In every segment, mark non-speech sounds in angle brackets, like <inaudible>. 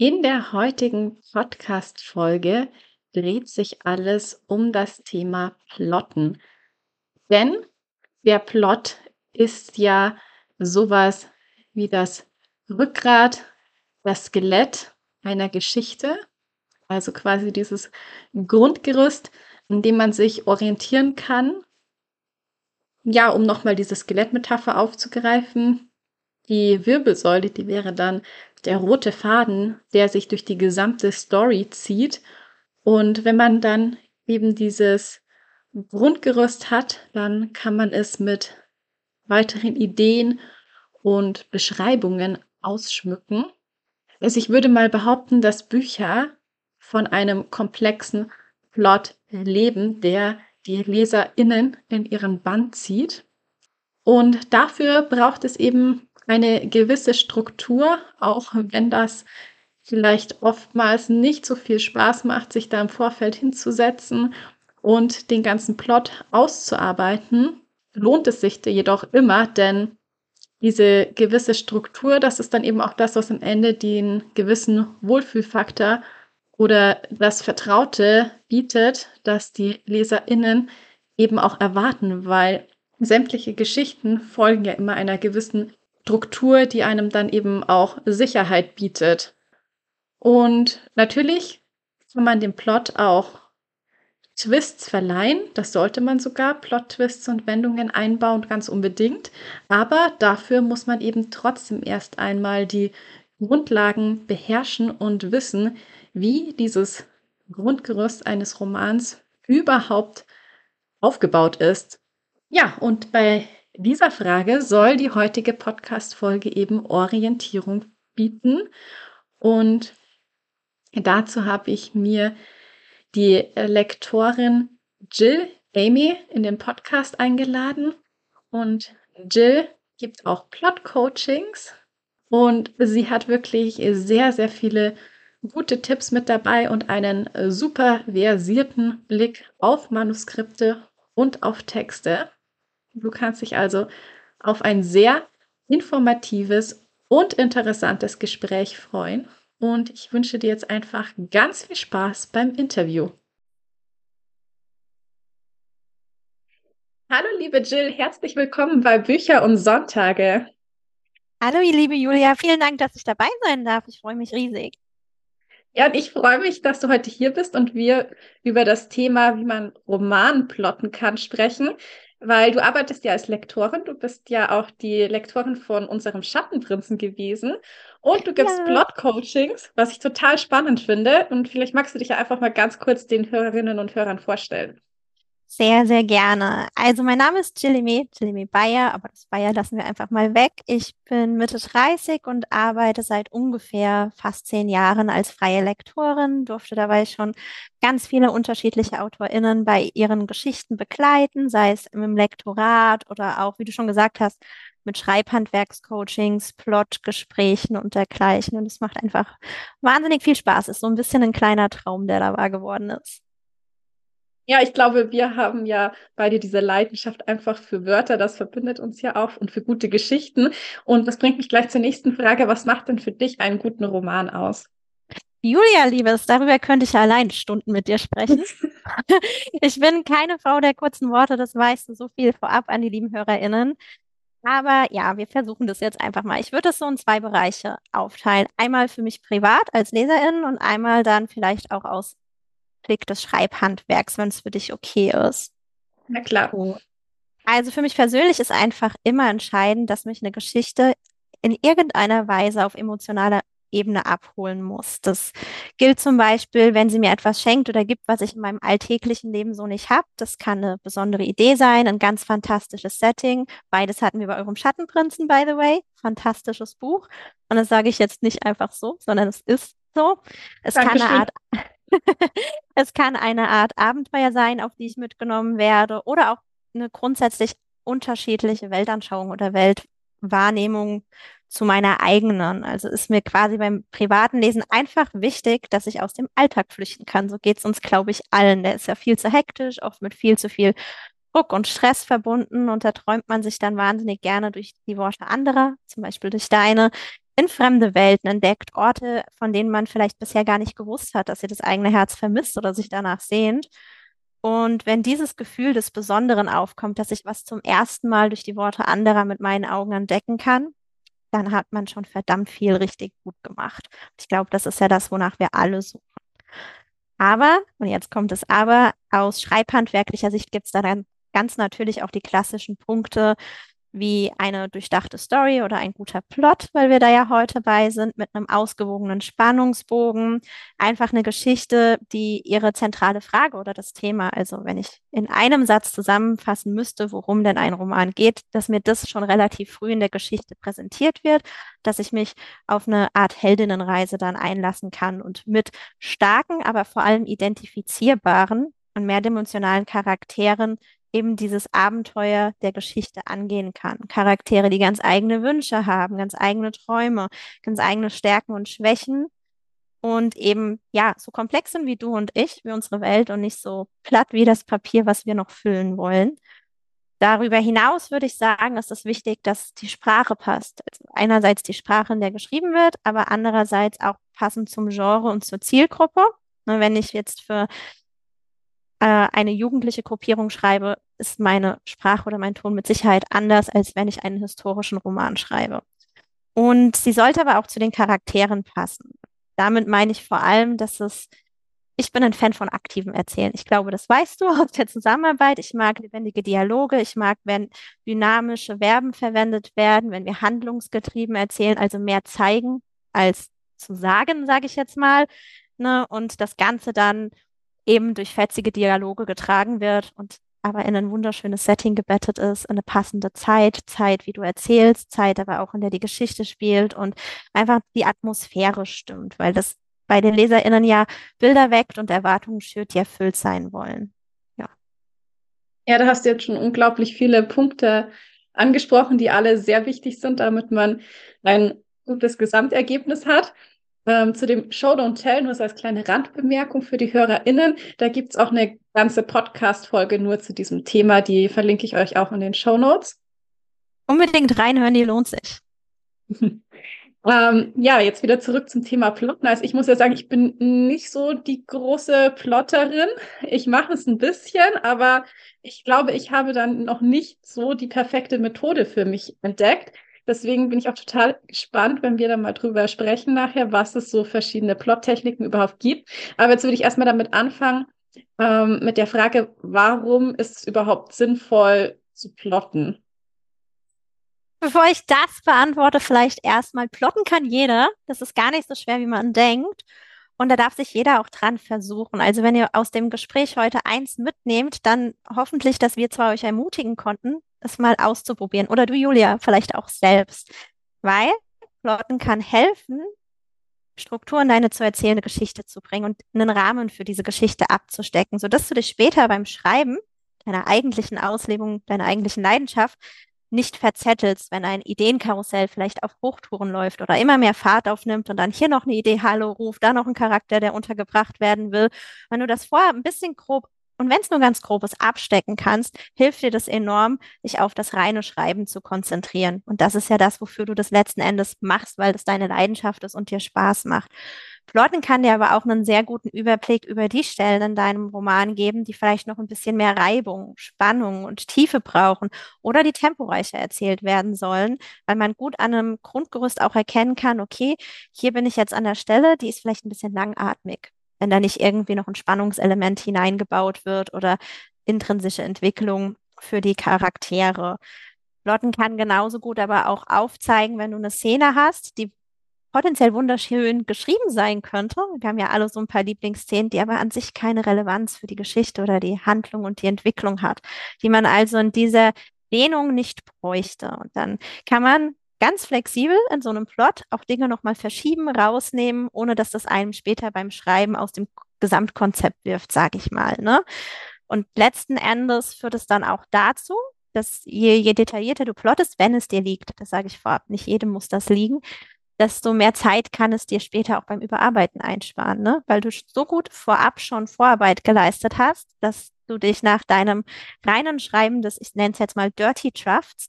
In der heutigen Podcast-Folge dreht sich alles um das Thema Plotten. Denn der Plot ist ja sowas wie das Rückgrat, das Skelett einer Geschichte, also quasi dieses Grundgerüst, an dem man sich orientieren kann. Ja, um nochmal diese Skelettmetapher aufzugreifen, die Wirbelsäule, die wäre dann der rote Faden, der sich durch die gesamte Story zieht. Und wenn man dann eben dieses Grundgerüst hat, dann kann man es mit weiteren Ideen und Beschreibungen ausschmücken. Also ich würde mal behaupten, dass Bücher von einem komplexen Plot leben, der die LeserInnen in ihren Band zieht. Und dafür braucht es eben eine gewisse Struktur, auch wenn das vielleicht oftmals nicht so viel Spaß macht, sich da im Vorfeld hinzusetzen und den ganzen Plot auszuarbeiten, lohnt es sich jedoch immer, denn diese gewisse Struktur, das ist dann eben auch das, was am Ende den gewissen Wohlfühlfaktor oder das Vertraute bietet, dass die LeserInnen eben auch erwarten, weil sämtliche Geschichten folgen ja immer einer gewissen Struktur, die einem dann eben auch Sicherheit bietet. Und natürlich kann man dem Plot auch Twists verleihen. Das sollte man sogar, Plot-Twists und Wendungen einbauen, ganz unbedingt. Aber dafür muss man eben trotzdem erst einmal die Grundlagen beherrschen und wissen, wie dieses Grundgerüst eines Romans überhaupt aufgebaut ist. Ja, und bei dieser Frage soll die heutige Podcast-Folge eben Orientierung bieten. Und dazu habe ich mir die Lektorin Jill Amy in den Podcast eingeladen. Und Jill gibt auch Plot-Coachings. Und sie hat wirklich sehr, sehr viele gute Tipps mit dabei und einen super versierten Blick auf Manuskripte und auf Texte. Du kannst dich also auf ein sehr informatives und interessantes Gespräch freuen. Und ich wünsche dir jetzt einfach ganz viel Spaß beim Interview. Hallo, liebe Jill, herzlich willkommen bei Bücher und Sonntage. Hallo, liebe Julia, vielen Dank, dass ich dabei sein darf. Ich freue mich riesig. Ja, und ich freue mich, dass du heute hier bist und wir über das Thema, wie man Roman plotten kann, sprechen. Weil du arbeitest ja als Lektorin, du bist ja auch die Lektorin von unserem Schattenprinzen gewesen und du gibst ja. Plot-Coachings, was ich total spannend finde. Und vielleicht magst du dich ja einfach mal ganz kurz den Hörerinnen und Hörern vorstellen. Sehr, sehr gerne. Also mein Name ist Jillime, Jillime Bayer, aber das Bayer lassen wir einfach mal weg. Ich bin Mitte 30 und arbeite seit ungefähr fast zehn Jahren als freie Lektorin, durfte dabei schon ganz viele unterschiedliche AutorInnen bei ihren Geschichten begleiten, sei es im Lektorat oder auch, wie du schon gesagt hast, mit Schreibhandwerkscoachings, Plotgesprächen und dergleichen. Und es macht einfach wahnsinnig viel Spaß. Ist so ein bisschen ein kleiner Traum, der da wahr geworden ist. Ja, ich glaube, wir haben ja beide diese Leidenschaft einfach für Wörter. Das verbindet uns ja auch und für gute Geschichten. Und das bringt mich gleich zur nächsten Frage. Was macht denn für dich einen guten Roman aus? Julia, Liebes, darüber könnte ich allein Stunden mit dir sprechen. <laughs> ich bin keine Frau der kurzen Worte, das weißt du so viel vorab an die lieben HörerInnen. Aber ja, wir versuchen das jetzt einfach mal. Ich würde es so in zwei Bereiche aufteilen. Einmal für mich privat als Leserin und einmal dann vielleicht auch aus Blick des Schreibhandwerks, wenn es für dich okay ist. Na klar. Also für mich persönlich ist einfach immer entscheidend, dass mich eine Geschichte in irgendeiner Weise auf emotionaler Ebene abholen muss. Das gilt zum Beispiel, wenn sie mir etwas schenkt oder gibt, was ich in meinem alltäglichen Leben so nicht habe. Das kann eine besondere Idee sein, ein ganz fantastisches Setting. Beides hatten wir bei eurem Schattenprinzen, by the way. Fantastisches Buch. Und das sage ich jetzt nicht einfach so, sondern es ist so. Es Dankeschön. kann eine Art <laughs> es kann eine Art Abenteuer sein, auf die ich mitgenommen werde, oder auch eine grundsätzlich unterschiedliche Weltanschauung oder Weltwahrnehmung zu meiner eigenen. Also ist mir quasi beim privaten Lesen einfach wichtig, dass ich aus dem Alltag flüchten kann. So geht es uns, glaube ich, allen. Der ist ja viel zu hektisch, oft mit viel zu viel Druck und Stress verbunden und da träumt man sich dann wahnsinnig gerne durch die Worte anderer, zum Beispiel durch deine, in fremde Welten entdeckt, Orte, von denen man vielleicht bisher gar nicht gewusst hat, dass sie das eigene Herz vermisst oder sich danach sehnt. Und wenn dieses Gefühl des Besonderen aufkommt, dass ich was zum ersten Mal durch die Worte anderer mit meinen Augen entdecken kann, dann hat man schon verdammt viel richtig gut gemacht. Ich glaube, das ist ja das, wonach wir alle suchen. Aber, und jetzt kommt es aber, aus schreibhandwerklicher Sicht gibt es da dann ganz natürlich auch die klassischen Punkte, wie eine durchdachte Story oder ein guter Plot, weil wir da ja heute bei sind, mit einem ausgewogenen Spannungsbogen. Einfach eine Geschichte, die ihre zentrale Frage oder das Thema, also wenn ich in einem Satz zusammenfassen müsste, worum denn ein Roman geht, dass mir das schon relativ früh in der Geschichte präsentiert wird, dass ich mich auf eine Art Heldinnenreise dann einlassen kann und mit starken, aber vor allem identifizierbaren und mehrdimensionalen Charakteren eben dieses Abenteuer der Geschichte angehen kann. Charaktere, die ganz eigene Wünsche haben, ganz eigene Träume, ganz eigene Stärken und Schwächen und eben, ja, so komplex sind wie du und ich, wie unsere Welt und nicht so platt wie das Papier, was wir noch füllen wollen. Darüber hinaus würde ich sagen, ist es wichtig, dass die Sprache passt. Also einerseits die Sprache, in der geschrieben wird, aber andererseits auch passend zum Genre und zur Zielgruppe. Ne, wenn ich jetzt für äh, eine jugendliche Gruppierung schreibe, ist meine Sprache oder mein Ton mit Sicherheit anders, als wenn ich einen historischen Roman schreibe. Und sie sollte aber auch zu den Charakteren passen. Damit meine ich vor allem, dass es, ich bin ein Fan von aktivem Erzählen. Ich glaube, das weißt du <laughs> aus der Zusammenarbeit. Ich mag lebendige Dialoge. Ich mag, wenn dynamische Verben verwendet werden, wenn wir handlungsgetrieben erzählen, also mehr zeigen als zu sagen, sage ich jetzt mal. Ne? Und das Ganze dann eben durch fetzige Dialoge getragen wird und aber in ein wunderschönes Setting gebettet ist, eine passende Zeit, Zeit, wie du erzählst, Zeit, aber auch in der die Geschichte spielt und einfach die Atmosphäre stimmt, weil das bei den LeserInnen ja Bilder weckt und Erwartungen schürt, die erfüllt sein wollen. Ja. Ja, da hast du jetzt schon unglaublich viele Punkte angesprochen, die alle sehr wichtig sind, damit man ein gutes Gesamtergebnis hat. Ähm, zu dem Show Don't Tell, nur so als kleine Randbemerkung für die HörerInnen, da gibt es auch eine ganze Podcast-Folge nur zu diesem Thema, die verlinke ich euch auch in den Show Notes. Unbedingt reinhören, die lohnt sich. <laughs> ähm, ja, jetzt wieder zurück zum Thema Plotten. Also ich muss ja sagen, ich bin nicht so die große Plotterin. Ich mache es ein bisschen, aber ich glaube, ich habe dann noch nicht so die perfekte Methode für mich entdeckt. Deswegen bin ich auch total gespannt, wenn wir dann mal drüber sprechen nachher, was es so verschiedene Plottechniken überhaupt gibt. Aber jetzt würde ich erstmal damit anfangen, ähm, mit der Frage, warum ist es überhaupt sinnvoll zu plotten? Bevor ich das beantworte, vielleicht erstmal, plotten kann jeder. Das ist gar nicht so schwer, wie man denkt. Und da darf sich jeder auch dran versuchen. Also wenn ihr aus dem Gespräch heute eins mitnehmt, dann hoffentlich, dass wir zwar euch ermutigen konnten, es mal auszuprobieren. Oder du, Julia, vielleicht auch selbst. Weil Plotten kann helfen, Struktur in deine zu erzählende Geschichte zu bringen und einen Rahmen für diese Geschichte abzustecken, sodass du dich später beim Schreiben deiner eigentlichen Auslebung, deiner eigentlichen Leidenschaft nicht verzettelst, wenn ein Ideenkarussell vielleicht auf Hochtouren läuft oder immer mehr Fahrt aufnimmt und dann hier noch eine Idee Hallo ruft, da noch ein Charakter, der untergebracht werden will. Wenn du das vorher ein bisschen grob und wenn es nur ganz grobes abstecken kannst, hilft dir das enorm, dich auf das reine Schreiben zu konzentrieren. Und das ist ja das, wofür du das letzten Endes machst, weil das deine Leidenschaft ist und dir Spaß macht. Plotten kann dir aber auch einen sehr guten Überblick über die Stellen in deinem Roman geben, die vielleicht noch ein bisschen mehr Reibung, Spannung und Tiefe brauchen oder die temporeicher erzählt werden sollen, weil man gut an einem Grundgerüst auch erkennen kann, okay, hier bin ich jetzt an der Stelle, die ist vielleicht ein bisschen langatmig wenn da nicht irgendwie noch ein Spannungselement hineingebaut wird oder intrinsische Entwicklung für die Charaktere. Plotten kann genauso gut aber auch aufzeigen, wenn du eine Szene hast, die potenziell wunderschön geschrieben sein könnte. Wir haben ja alle so ein paar Lieblingsszenen, die aber an sich keine Relevanz für die Geschichte oder die Handlung und die Entwicklung hat, die man also in dieser Dehnung nicht bräuchte. Und dann kann man ganz flexibel in so einem Plot auch Dinge nochmal verschieben, rausnehmen, ohne dass das einem später beim Schreiben aus dem Gesamtkonzept wirft, sage ich mal. Ne? Und letzten Endes führt es dann auch dazu, dass je, je detaillierter du plottest, wenn es dir liegt, das sage ich vorab, nicht jedem muss das liegen, desto mehr Zeit kann es dir später auch beim Überarbeiten einsparen, ne? Weil du so gut vorab schon Vorarbeit geleistet hast, dass du dich nach deinem reinen Schreiben des, ich nenne es jetzt mal Dirty Drafts,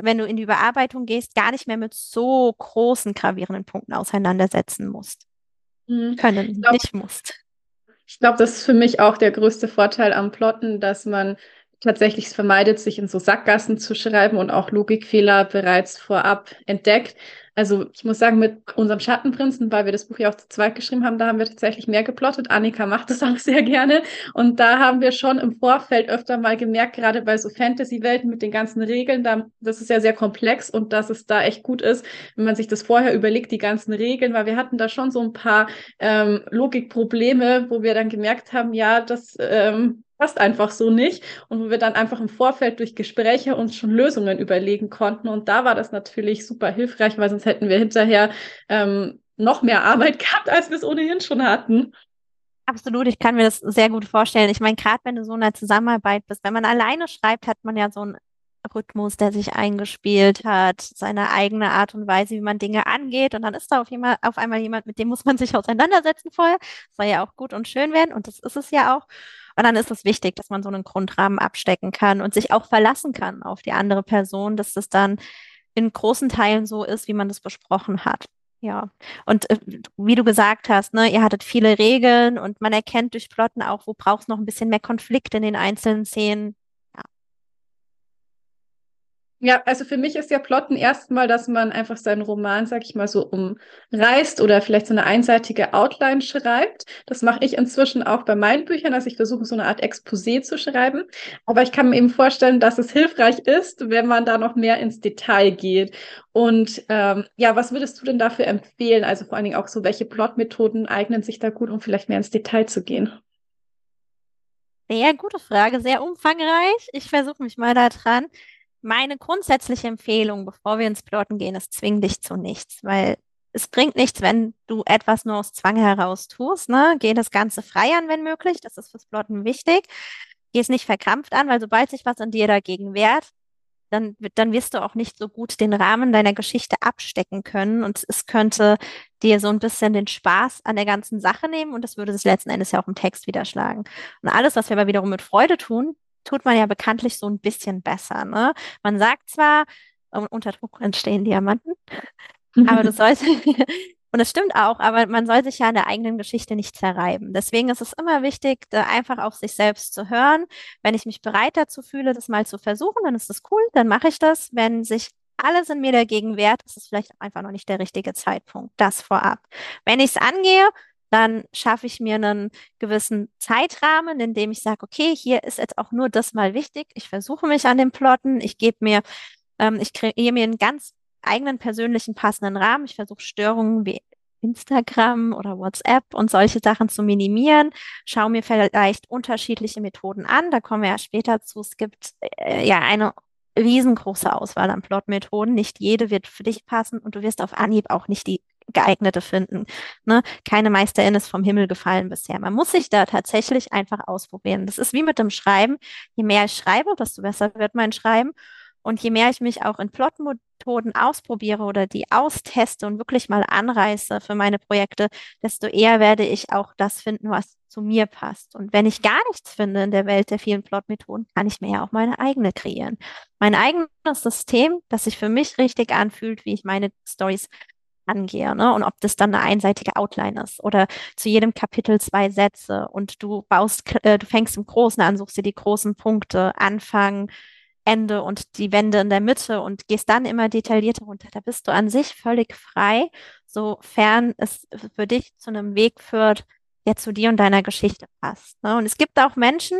wenn du in die Überarbeitung gehst, gar nicht mehr mit so großen gravierenden Punkten auseinandersetzen musst. Mhm. Können, glaub, nicht musst. Ich glaube, das ist für mich auch der größte Vorteil am Plotten, dass man tatsächlich vermeidet, sich in so Sackgassen zu schreiben und auch Logikfehler bereits vorab entdeckt. Also ich muss sagen, mit unserem Schattenprinzen, weil wir das Buch ja auch zu zweit geschrieben haben, da haben wir tatsächlich mehr geplottet. Annika macht das <laughs> auch sehr gerne. Und da haben wir schon im Vorfeld öfter mal gemerkt, gerade bei so Fantasy-Welten mit den ganzen Regeln, da, das ist ja sehr komplex und dass es da echt gut ist, wenn man sich das vorher überlegt, die ganzen Regeln, weil wir hatten da schon so ein paar ähm, Logikprobleme, wo wir dann gemerkt haben, ja, das ähm, passt einfach so nicht und wo wir dann einfach im Vorfeld durch Gespräche uns schon Lösungen überlegen konnten und da war das natürlich super hilfreich, weil sonst hätten wir hinterher ähm, noch mehr Arbeit <laughs> gehabt, als wir es ohnehin schon hatten. Absolut, ich kann mir das sehr gut vorstellen. Ich meine, gerade wenn du so in einer Zusammenarbeit bist, wenn man alleine schreibt, hat man ja so einen Rhythmus, der sich eingespielt hat, seine eigene Art und Weise, wie man Dinge angeht. Und dann ist da auf, jemand, auf einmal jemand, mit dem muss man sich auseinandersetzen vorher. Das soll ja auch gut und schön werden und das ist es ja auch. Und dann ist es wichtig, dass man so einen Grundrahmen abstecken kann und sich auch verlassen kann auf die andere Person, dass das dann in großen Teilen so ist, wie man das besprochen hat. Ja, und äh, wie du gesagt hast, ne, ihr hattet viele Regeln und man erkennt durch Plotten auch, wo braucht es noch ein bisschen mehr Konflikt in den einzelnen Szenen. Ja, also für mich ist ja Plotten erstmal, dass man einfach seinen Roman, sag ich mal, so umreißt oder vielleicht so eine einseitige Outline schreibt. Das mache ich inzwischen auch bei meinen Büchern, dass ich versuche, so eine Art Exposé zu schreiben. Aber ich kann mir eben vorstellen, dass es hilfreich ist, wenn man da noch mehr ins Detail geht. Und ähm, ja, was würdest du denn dafür empfehlen? Also vor allen Dingen auch so, welche Plotmethoden eignen sich da gut, um vielleicht mehr ins Detail zu gehen? Sehr gute Frage, sehr umfangreich. Ich versuche mich mal da dran. Meine grundsätzliche Empfehlung, bevor wir ins Plotten gehen, ist, zwing dich zu nichts, weil es bringt nichts, wenn du etwas nur aus Zwang heraus tust. Ne? Geh das Ganze frei an, wenn möglich. Das ist fürs Plotten wichtig. Geh es nicht verkrampft an, weil sobald sich was an dir dagegen wehrt, dann, dann wirst du auch nicht so gut den Rahmen deiner Geschichte abstecken können und es könnte dir so ein bisschen den Spaß an der ganzen Sache nehmen und das würde sich letzten Endes ja auch im Text widerschlagen. Und alles, was wir aber wiederum mit Freude tun, tut man ja bekanntlich so ein bisschen besser. Ne? Man sagt zwar, unter Druck entstehen Diamanten, <laughs> aber du sollst, <laughs> und es stimmt auch, aber man soll sich ja an der eigenen Geschichte nicht zerreiben. Deswegen ist es immer wichtig, einfach auf sich selbst zu hören. Wenn ich mich bereit dazu fühle, das mal zu versuchen, dann ist das cool, dann mache ich das. Wenn sich alles in mir dagegen wehrt, ist es vielleicht einfach noch nicht der richtige Zeitpunkt. Das vorab. Wenn ich es angehe, dann schaffe ich mir einen gewissen Zeitrahmen, in dem ich sage, okay, hier ist jetzt auch nur das mal wichtig. Ich versuche mich an den Plotten, ich gebe mir, ähm, ich kreiere mir einen ganz eigenen persönlichen passenden Rahmen. Ich versuche Störungen wie Instagram oder WhatsApp und solche Sachen zu minimieren. Schau mir vielleicht unterschiedliche Methoden an. Da kommen wir ja später zu. Es gibt äh, ja eine riesengroße Auswahl an Plotmethoden. Nicht jede wird für dich passen und du wirst auf Anhieb auch nicht die geeignete finden. Ne? Keine Meisterin ist vom Himmel gefallen bisher. Man muss sich da tatsächlich einfach ausprobieren. Das ist wie mit dem Schreiben. Je mehr ich schreibe, desto besser wird mein Schreiben. Und je mehr ich mich auch in Plotmethoden ausprobiere oder die austeste und wirklich mal anreiße für meine Projekte, desto eher werde ich auch das finden, was zu mir passt. Und wenn ich gar nichts finde in der Welt der vielen Plotmethoden, kann ich mir ja auch meine eigene kreieren. Mein eigenes System, das sich für mich richtig anfühlt, wie ich meine Stories angehe, ne? Und ob das dann eine einseitige Outline ist oder zu jedem Kapitel zwei Sätze und du baust, äh, du fängst im Großen an, suchst dir die großen Punkte, Anfang, Ende und die Wände in der Mitte und gehst dann immer detaillierter runter. Da bist du an sich völlig frei, sofern es für dich zu einem Weg führt, der zu dir und deiner Geschichte passt. Ne? Und es gibt auch Menschen,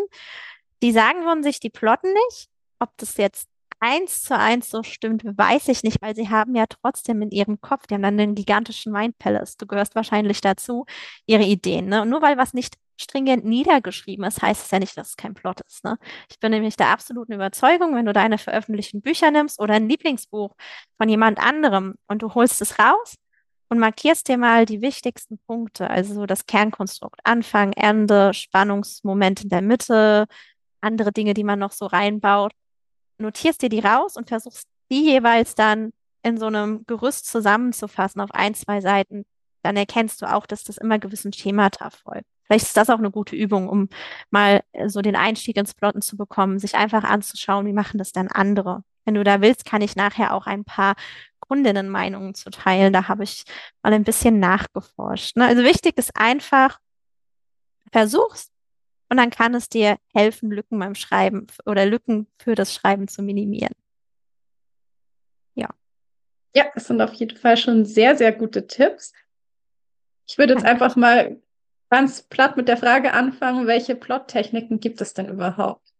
die sagen von sich, die plotten nicht, ob das jetzt eins zu eins so stimmt, weiß ich nicht, weil sie haben ja trotzdem in ihrem Kopf, die haben dann einen gigantischen Mind Palace, du gehörst wahrscheinlich dazu, ihre Ideen. Ne? Und nur weil was nicht stringent niedergeschrieben ist, heißt es ja nicht, dass es kein Plot ist. Ne? Ich bin nämlich der absoluten Überzeugung, wenn du deine veröffentlichten Bücher nimmst oder ein Lieblingsbuch von jemand anderem und du holst es raus und markierst dir mal die wichtigsten Punkte, also so das Kernkonstrukt, Anfang, Ende, Spannungsmoment in der Mitte, andere Dinge, die man noch so reinbaut, notierst dir die raus und versuchst die jeweils dann in so einem Gerüst zusammenzufassen auf ein, zwei Seiten, dann erkennst du auch, dass das immer gewissen Schemata folgt. Vielleicht ist das auch eine gute Übung, um mal äh, so den Einstieg ins Plotten zu bekommen, sich einfach anzuschauen, wie machen das dann andere. Wenn du da willst, kann ich nachher auch ein paar Kundinnenmeinungen zu teilen. Da habe ich mal ein bisschen nachgeforscht. Ne? Also wichtig ist einfach, versuch's und dann kann es dir helfen, Lücken beim Schreiben oder Lücken für das Schreiben zu minimieren. Ja. Ja, das sind auf jeden Fall schon sehr, sehr gute Tipps. Ich würde jetzt einfach mal ganz platt mit der Frage anfangen, welche Plottechniken gibt es denn überhaupt?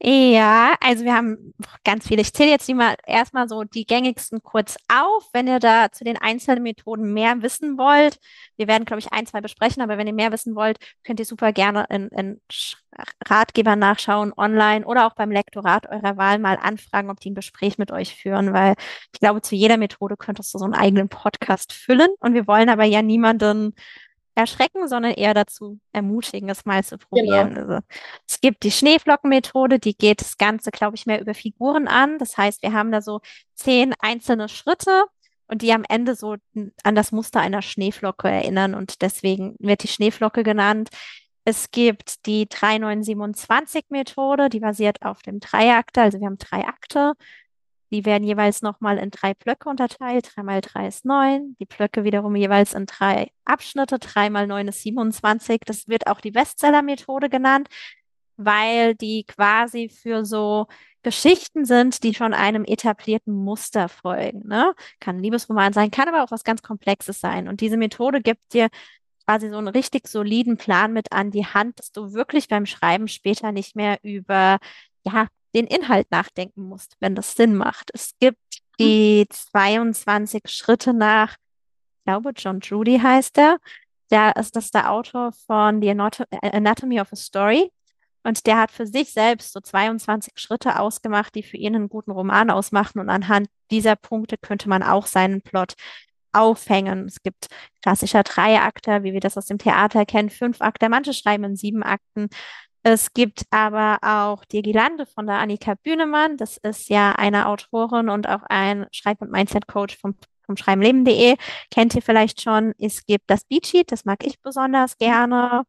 Ja, also wir haben ganz viele. Ich zähle jetzt mal erstmal so die gängigsten kurz auf. Wenn ihr da zu den einzelnen Methoden mehr wissen wollt, wir werden, glaube ich, ein, zwei besprechen, aber wenn ihr mehr wissen wollt, könnt ihr super gerne in, in Ratgeber nachschauen, online oder auch beim Lektorat eurer Wahl mal anfragen, ob die ein Gespräch mit euch führen, weil ich glaube, zu jeder Methode könntest du so einen eigenen Podcast füllen und wir wollen aber ja niemanden erschrecken, sondern eher dazu ermutigen, es mal zu probieren. Genau. Also, es gibt die Schneeflockenmethode, die geht das Ganze, glaube ich, mehr über Figuren an. Das heißt, wir haben da so zehn einzelne Schritte und die am Ende so an das Muster einer Schneeflocke erinnern und deswegen wird die Schneeflocke genannt. Es gibt die 3927-Methode, die basiert auf dem Dreiakte. Also wir haben drei Akte. Die werden jeweils nochmal in drei Blöcke unterteilt. Drei mal drei ist neun. Die Blöcke wiederum jeweils in drei Abschnitte. Drei mal neun ist 27. Das wird auch die Bestseller-Methode genannt, weil die quasi für so Geschichten sind, die schon einem etablierten Muster folgen. Ne? Kann ein Liebesroman sein, kann aber auch was ganz Komplexes sein. Und diese Methode gibt dir quasi so einen richtig soliden Plan mit an die Hand, dass du wirklich beim Schreiben später nicht mehr über ja, den Inhalt nachdenken musst, wenn das Sinn macht. Es gibt die 22 Schritte nach, ich glaube, John Judy heißt er. Der ist das der Autor von The Anatomy of a Story. Und der hat für sich selbst so 22 Schritte ausgemacht, die für ihn einen guten Roman ausmachen. Und anhand dieser Punkte könnte man auch seinen Plot aufhängen. Es gibt klassischer Dreiakter, wie wir das aus dem Theater kennen, fünf Akte. Manche schreiben in sieben Akten. Es gibt aber auch Die Girlande von der Annika Bühnemann. Das ist ja eine Autorin und auch ein Schreib- und Mindset-Coach vom, vom Schreibenleben.de. Kennt ihr vielleicht schon. Es gibt das Beatsheet, das mag ich besonders gerne.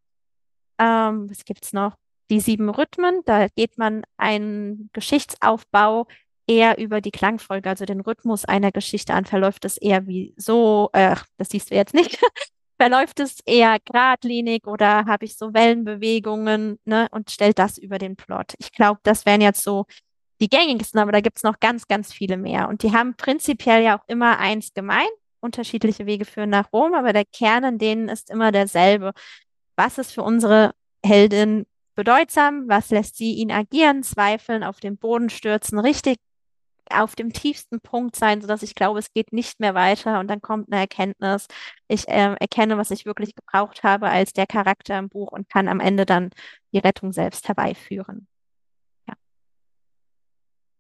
Ähm, was gibt's noch? Die sieben Rhythmen. Da geht man einen Geschichtsaufbau eher über die Klangfolge, also den Rhythmus einer Geschichte an, verläuft es eher wie so, äh, das siehst du jetzt nicht, verläuft es eher geradlinig oder habe ich so Wellenbewegungen ne, und stellt das über den Plot. Ich glaube, das wären jetzt so die gängigsten, aber da gibt es noch ganz, ganz viele mehr. Und die haben prinzipiell ja auch immer eins gemein. Unterschiedliche Wege führen nach Rom, aber der Kern in denen ist immer derselbe. Was ist für unsere Heldin bedeutsam? Was lässt sie ihn agieren, zweifeln, auf den Boden stürzen, richtig auf dem tiefsten Punkt sein, sodass ich glaube, es geht nicht mehr weiter und dann kommt eine Erkenntnis. Ich äh, erkenne, was ich wirklich gebraucht habe als der Charakter im Buch und kann am Ende dann die Rettung selbst herbeiführen. Ja.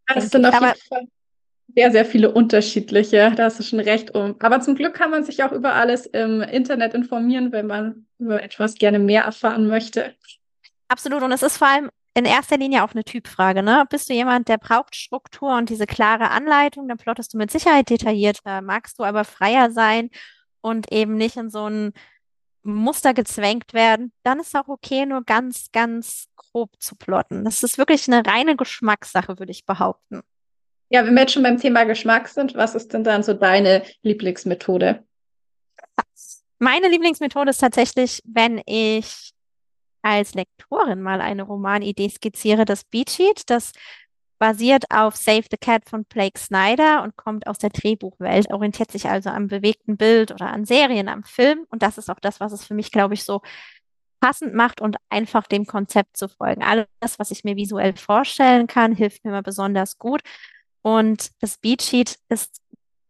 Das sind auf jeden Fall sehr, sehr viele unterschiedliche. Da hast du schon recht um. Aber zum Glück kann man sich auch über alles im Internet informieren, wenn man über etwas gerne mehr erfahren möchte. Absolut. Und es ist vor allem in erster Linie auch eine Typfrage. Ne? Bist du jemand, der braucht Struktur und diese klare Anleitung, dann plottest du mit Sicherheit detaillierter. Magst du aber freier sein und eben nicht in so ein Muster gezwängt werden, dann ist auch okay, nur ganz, ganz grob zu plotten. Das ist wirklich eine reine Geschmackssache, würde ich behaupten. Ja, wenn wir jetzt schon beim Thema Geschmack sind, was ist denn dann so deine Lieblingsmethode? Meine Lieblingsmethode ist tatsächlich, wenn ich als Lektorin mal eine Romanidee skizziere, das Beatsheet. Das basiert auf Save the Cat von Blake Snyder und kommt aus der Drehbuchwelt, orientiert sich also am bewegten Bild oder an Serien, am Film. Und das ist auch das, was es für mich, glaube ich, so passend macht und einfach dem Konzept zu folgen. Alles, was ich mir visuell vorstellen kann, hilft mir immer besonders gut. Und das Beatsheet ist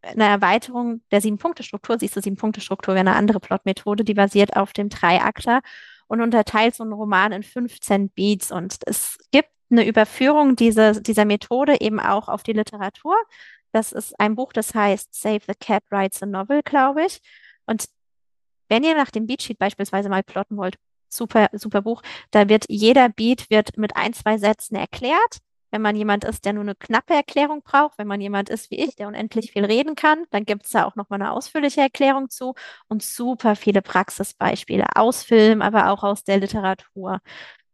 eine Erweiterung der Sieben-Punkte-Struktur. Siehst du, Sieben-Punkte-Struktur wäre eine andere Plotmethode, die basiert auf dem Dreiakter und unterteilt so einen Roman in 15 Beats. Und es gibt eine Überführung dieser, dieser Methode eben auch auf die Literatur. Das ist ein Buch, das heißt Save the Cat Writes a Novel, glaube ich. Und wenn ihr nach dem Beatsheet beispielsweise mal plotten wollt, super, super Buch, da wird jeder Beat wird mit ein, zwei Sätzen erklärt wenn man jemand ist, der nur eine knappe Erklärung braucht, wenn man jemand ist wie ich, der unendlich viel reden kann, dann gibt es da auch nochmal eine ausführliche Erklärung zu und super viele Praxisbeispiele aus Film, aber auch aus der Literatur.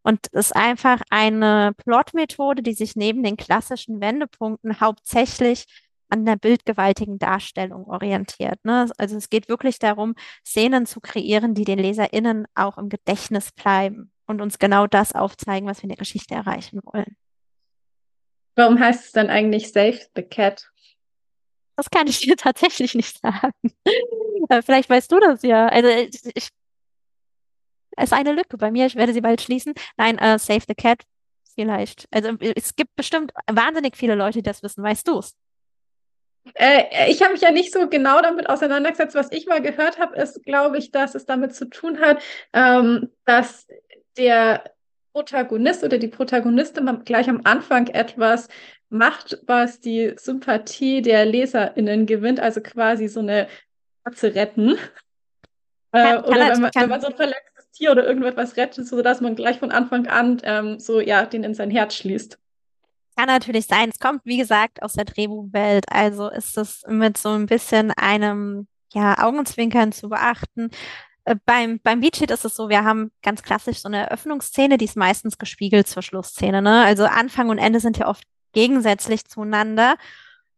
Und es ist einfach eine Plotmethode, die sich neben den klassischen Wendepunkten hauptsächlich an der bildgewaltigen Darstellung orientiert. Ne? Also es geht wirklich darum, Szenen zu kreieren, die den LeserInnen auch im Gedächtnis bleiben und uns genau das aufzeigen, was wir in der Geschichte erreichen wollen. Warum heißt es dann eigentlich Save the Cat? Das kann ich <laughs> dir tatsächlich nicht sagen. Äh, vielleicht weißt du das ja. Also ich, ich, es ist eine Lücke bei mir. Ich werde sie bald schließen. Nein, uh, Save the Cat vielleicht. Also es gibt bestimmt wahnsinnig viele Leute, die das wissen. Weißt du es? Äh, ich habe mich ja nicht so genau damit auseinandergesetzt. Was ich mal gehört habe, ist, glaube ich, dass es damit zu tun hat, ähm, dass der Protagonist oder die Protagonistin gleich am Anfang etwas macht, was die Sympathie der LeserInnen gewinnt, also quasi so eine Katze retten. Äh, oder wenn man, wenn man, so ein verletztes Tier oder irgendwas rettet, sodass man gleich von Anfang an ähm, so ja den in sein Herz schließt. Kann natürlich sein. Es kommt, wie gesagt, aus der Drehbuchwelt. Also ist es mit so ein bisschen einem ja, Augenzwinkern zu beachten. Äh, beim, beim Beatsheet ist es so, wir haben ganz klassisch so eine Eröffnungsszene, die ist meistens gespiegelt zur Schlussszene. Ne? Also Anfang und Ende sind ja oft gegensätzlich zueinander,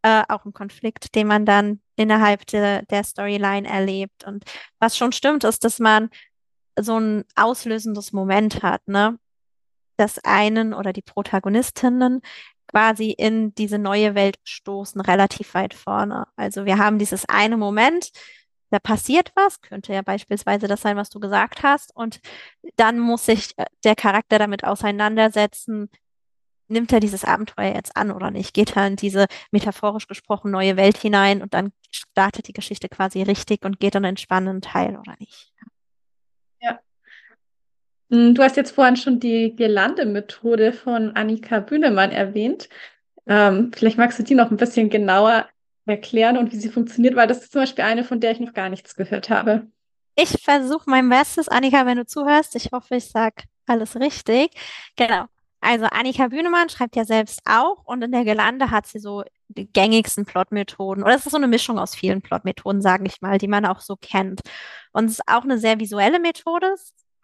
äh, auch ein Konflikt, den man dann innerhalb de, der Storyline erlebt. Und was schon stimmt, ist, dass man so ein auslösendes Moment hat, ne? Dass einen oder die Protagonistinnen quasi in diese neue Welt stoßen, relativ weit vorne. Also wir haben dieses eine Moment, da passiert was, könnte ja beispielsweise das sein, was du gesagt hast, und dann muss sich äh, der Charakter damit auseinandersetzen, nimmt er dieses Abenteuer jetzt an oder nicht? Geht er in diese metaphorisch gesprochen neue Welt hinein und dann startet die Geschichte quasi richtig und geht dann in einen spannenden Teil oder nicht? Ja. Hm, du hast jetzt vorhin schon die Girlande-Methode von Annika Bühnemann erwähnt. Ähm, vielleicht magst du die noch ein bisschen genauer erklären und wie sie funktioniert, weil das ist zum Beispiel eine, von der ich noch gar nichts gehört habe. Ich versuche mein Bestes, Annika, wenn du zuhörst. Ich hoffe, ich sage alles richtig. Genau. Also Annika Bühnemann schreibt ja selbst auch und in der Gelande hat sie so die gängigsten Plotmethoden oder es ist so eine Mischung aus vielen Plotmethoden, sage ich mal, die man auch so kennt. Und es ist auch eine sehr visuelle Methode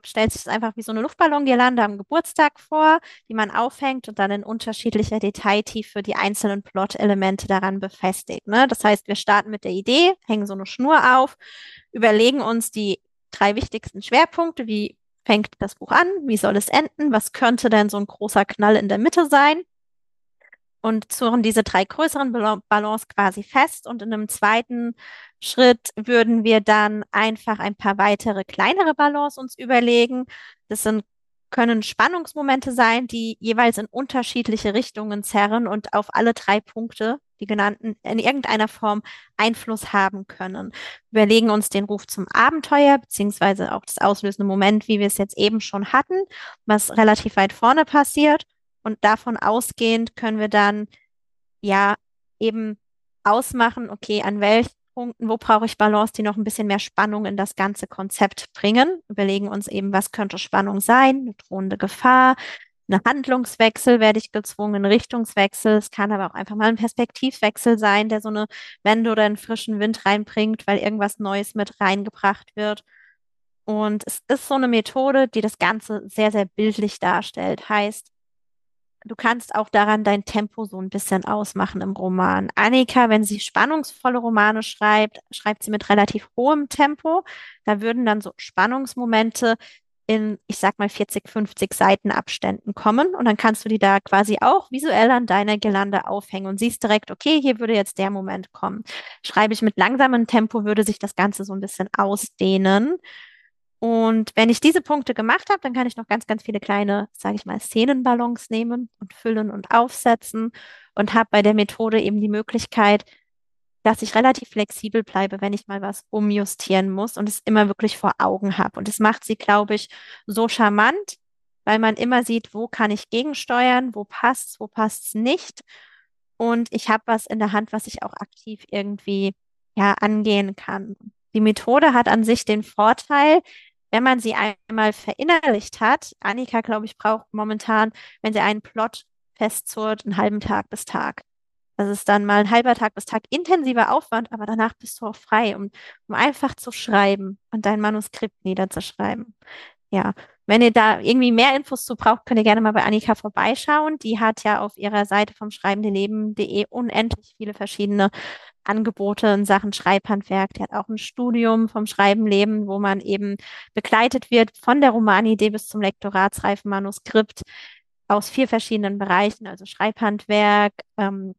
stellt sich das einfach wie so eine Luftballongirlande am Geburtstag vor, die man aufhängt und dann in unterschiedlicher Detailtiefe die einzelnen Plot-Elemente daran befestigt. Ne? Das heißt, wir starten mit der Idee, hängen so eine Schnur auf, überlegen uns die drei wichtigsten Schwerpunkte, wie fängt das Buch an, wie soll es enden, was könnte denn so ein großer Knall in der Mitte sein und zurren diese drei größeren Ballons quasi fest. Und in einem zweiten Schritt würden wir dann einfach ein paar weitere kleinere Ballons uns überlegen. Das sind, können Spannungsmomente sein, die jeweils in unterschiedliche Richtungen zerren und auf alle drei Punkte, die genannten, in irgendeiner Form Einfluss haben können. Überlegen uns den Ruf zum Abenteuer, beziehungsweise auch das auslösende Moment, wie wir es jetzt eben schon hatten, was relativ weit vorne passiert und davon ausgehend können wir dann ja eben ausmachen, okay, an welchen Punkten, wo brauche ich Balance, die noch ein bisschen mehr Spannung in das ganze Konzept bringen. Überlegen uns eben, was könnte Spannung sein, eine drohende Gefahr, ein Handlungswechsel werde ich gezwungen, ein Richtungswechsel. Es kann aber auch einfach mal ein Perspektivwechsel sein, der so eine Wende oder einen frischen Wind reinbringt, weil irgendwas Neues mit reingebracht wird. Und es ist so eine Methode, die das Ganze sehr, sehr bildlich darstellt. Heißt, Du kannst auch daran dein Tempo so ein bisschen ausmachen im Roman. Annika, wenn sie spannungsvolle Romane schreibt, schreibt sie mit relativ hohem Tempo. Da würden dann so Spannungsmomente in, ich sag mal, 40, 50 Seitenabständen kommen. Und dann kannst du die da quasi auch visuell an deiner Gelande aufhängen und siehst direkt, okay, hier würde jetzt der Moment kommen. Schreibe ich mit langsamem Tempo, würde sich das Ganze so ein bisschen ausdehnen. Und wenn ich diese Punkte gemacht habe, dann kann ich noch ganz, ganz viele kleine, sage ich mal, Szenenballons nehmen und füllen und aufsetzen und habe bei der Methode eben die Möglichkeit, dass ich relativ flexibel bleibe, wenn ich mal was umjustieren muss und es immer wirklich vor Augen habe. Und es macht sie, glaube ich, so charmant, weil man immer sieht, wo kann ich gegensteuern, wo passt's, wo passt's nicht. Und ich habe was in der Hand, was ich auch aktiv irgendwie ja angehen kann. Die Methode hat an sich den Vorteil, wenn man sie einmal verinnerlicht hat, Annika, glaube ich, braucht momentan, wenn sie einen Plot festzurrt, einen halben Tag bis Tag. Das ist dann mal ein halber Tag bis Tag intensiver Aufwand, aber danach bist du auch frei, um, um einfach zu schreiben und dein Manuskript niederzuschreiben. Ja, wenn ihr da irgendwie mehr Infos zu braucht, könnt ihr gerne mal bei Annika vorbeischauen. Die hat ja auf ihrer Seite vom schreibendeleben.de unendlich viele verschiedene Angebote in Sachen Schreibhandwerk. Die hat auch ein Studium vom Schreibenleben, wo man eben begleitet wird von der Romanidee bis zum lektoratsreifen Manuskript aus vier verschiedenen Bereichen, also Schreibhandwerk, ähm,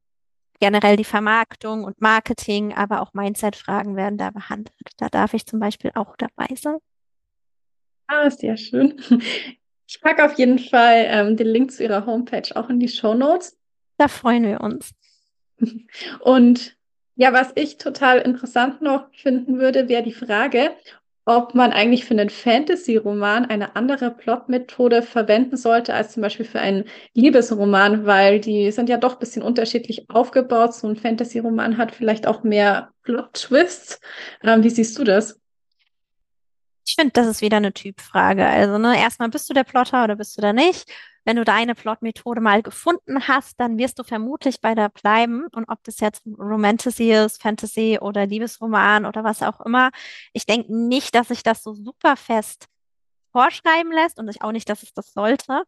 generell die Vermarktung und Marketing, aber auch Mindset-Fragen werden da behandelt. Da darf ich zum Beispiel auch dabei sein. Ah, sehr schön. Ich packe auf jeden Fall ähm, den Link zu Ihrer Homepage auch in die Show Notes. Da freuen wir uns. Und ja, was ich total interessant noch finden würde, wäre die Frage, ob man eigentlich für einen Fantasy-Roman eine andere Plotmethode verwenden sollte als zum Beispiel für einen Liebesroman, weil die sind ja doch ein bisschen unterschiedlich aufgebaut. So ein Fantasy-Roman hat vielleicht auch mehr Plot-Twists. Ähm, wie siehst du das? Ich finde, das ist wieder eine Typfrage. Also, ne, erstmal bist du der Plotter oder bist du da nicht? Wenn du deine Plotmethode mal gefunden hast, dann wirst du vermutlich bei der bleiben. Und ob das jetzt Romantasy ist, Fantasy oder Liebesroman oder was auch immer, ich denke nicht, dass sich das so super fest vorschreiben lässt und ich auch nicht, dass es das sollte.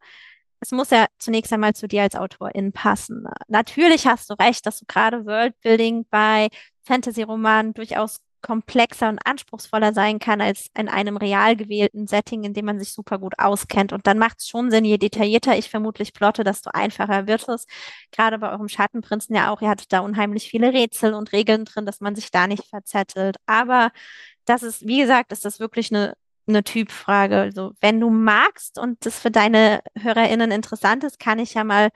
Es muss ja zunächst einmal zu dir als Autorin passen. Natürlich hast du recht, dass du gerade Worldbuilding bei Fantasy-Romanen durchaus komplexer und anspruchsvoller sein kann als in einem real gewählten Setting, in dem man sich super gut auskennt. Und dann macht es schon Sinn, je detaillierter ich vermutlich plotte, desto einfacher wird es. Gerade bei eurem Schattenprinzen ja auch, ihr hattet da unheimlich viele Rätsel und Regeln drin, dass man sich da nicht verzettelt. Aber das ist, wie gesagt, ist das wirklich eine eine Typfrage. Also wenn du magst und das für deine HörerInnen interessant ist, kann ich ja mal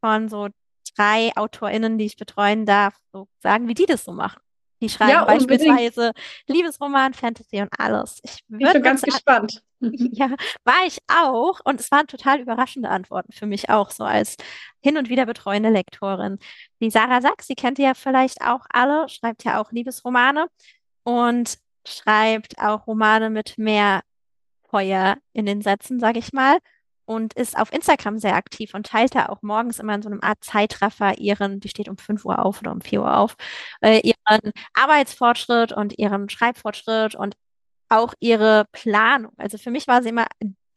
von so drei AutorInnen, die ich betreuen darf, so sagen, wie die das so machen. Die schreiben ja, beispielsweise Liebesroman, Fantasy und alles. Ich, bin ganz sagen, gespannt. <laughs> Ja, war ich auch. Und es waren total überraschende Antworten für mich auch, so als hin und wieder betreuende Lektorin. Die Sarah Sachs, die kennt ihr ja vielleicht auch alle, schreibt ja auch Liebesromane und schreibt auch Romane mit mehr Feuer in den Sätzen, sag ich mal und ist auf Instagram sehr aktiv und teilt da auch morgens immer in so einem Art Zeitraffer ihren, die steht um 5 Uhr auf oder um 4 Uhr auf, äh, ihren Arbeitsfortschritt und ihren Schreibfortschritt und auch ihre Planung. Also für mich war sie immer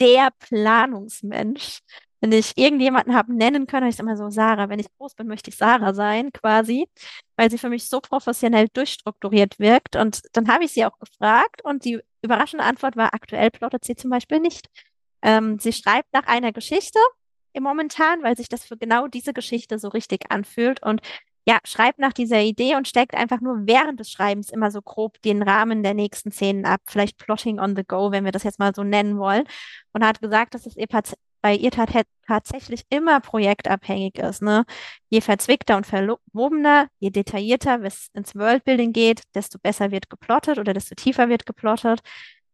der Planungsmensch. Wenn ich irgendjemanden habe nennen können, ich immer so, Sarah, wenn ich groß bin, möchte ich Sarah sein, quasi, weil sie für mich so professionell durchstrukturiert wirkt. Und dann habe ich sie auch gefragt und die überraschende Antwort war, aktuell plottet sie zum Beispiel nicht. Ähm, sie schreibt nach einer Geschichte im Momentan, weil sich das für genau diese Geschichte so richtig anfühlt und ja, schreibt nach dieser Idee und steckt einfach nur während des Schreibens immer so grob den Rahmen der nächsten Szenen ab, vielleicht Plotting on the go, wenn wir das jetzt mal so nennen wollen. Und hat gesagt, dass es ihr bei ihr tatsächlich immer projektabhängig ist. Ne? Je verzwickter und verwobener, je detaillierter es ins Worldbuilding geht, desto besser wird geplottet oder desto tiefer wird geplottet.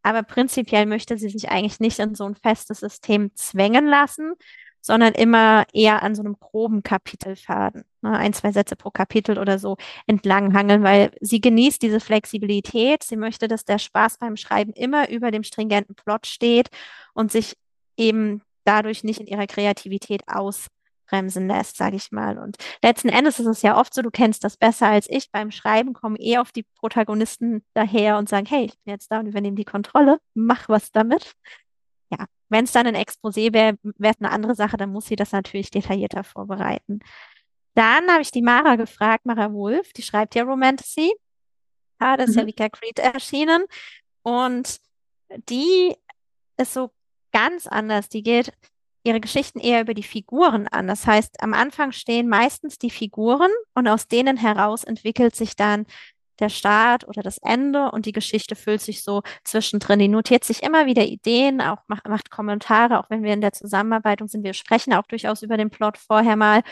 Aber prinzipiell möchte sie sich eigentlich nicht in so ein festes System zwängen lassen, sondern immer eher an so einem groben Kapitelfaden, ne, ein, zwei Sätze pro Kapitel oder so entlanghangeln, weil sie genießt diese Flexibilität. Sie möchte, dass der Spaß beim Schreiben immer über dem stringenten Plot steht und sich eben dadurch nicht in ihrer Kreativität aus bremsen lässt, sage ich mal. Und letzten Endes ist es ja oft so, du kennst das besser als ich. Beim Schreiben kommen eher auf die Protagonisten daher und sagen, hey, ich bin jetzt da und übernehme die Kontrolle, mach was damit. Ja, wenn es dann ein Exposé wäre, wäre es eine andere Sache, dann muss sie das natürlich detaillierter vorbereiten. Dann habe ich die Mara gefragt, Mara Wolf, die schreibt ja Romantasy. Ah, das ist mhm. ja Vika Creed erschienen. Und die ist so ganz anders. Die geht ihre Geschichten eher über die Figuren an. Das heißt, am Anfang stehen meistens die Figuren und aus denen heraus entwickelt sich dann der Start oder das Ende und die Geschichte füllt sich so zwischendrin. Die notiert sich immer wieder Ideen, auch macht, macht Kommentare, auch wenn wir in der Zusammenarbeit sind. Wir sprechen auch durchaus über den Plot vorher mal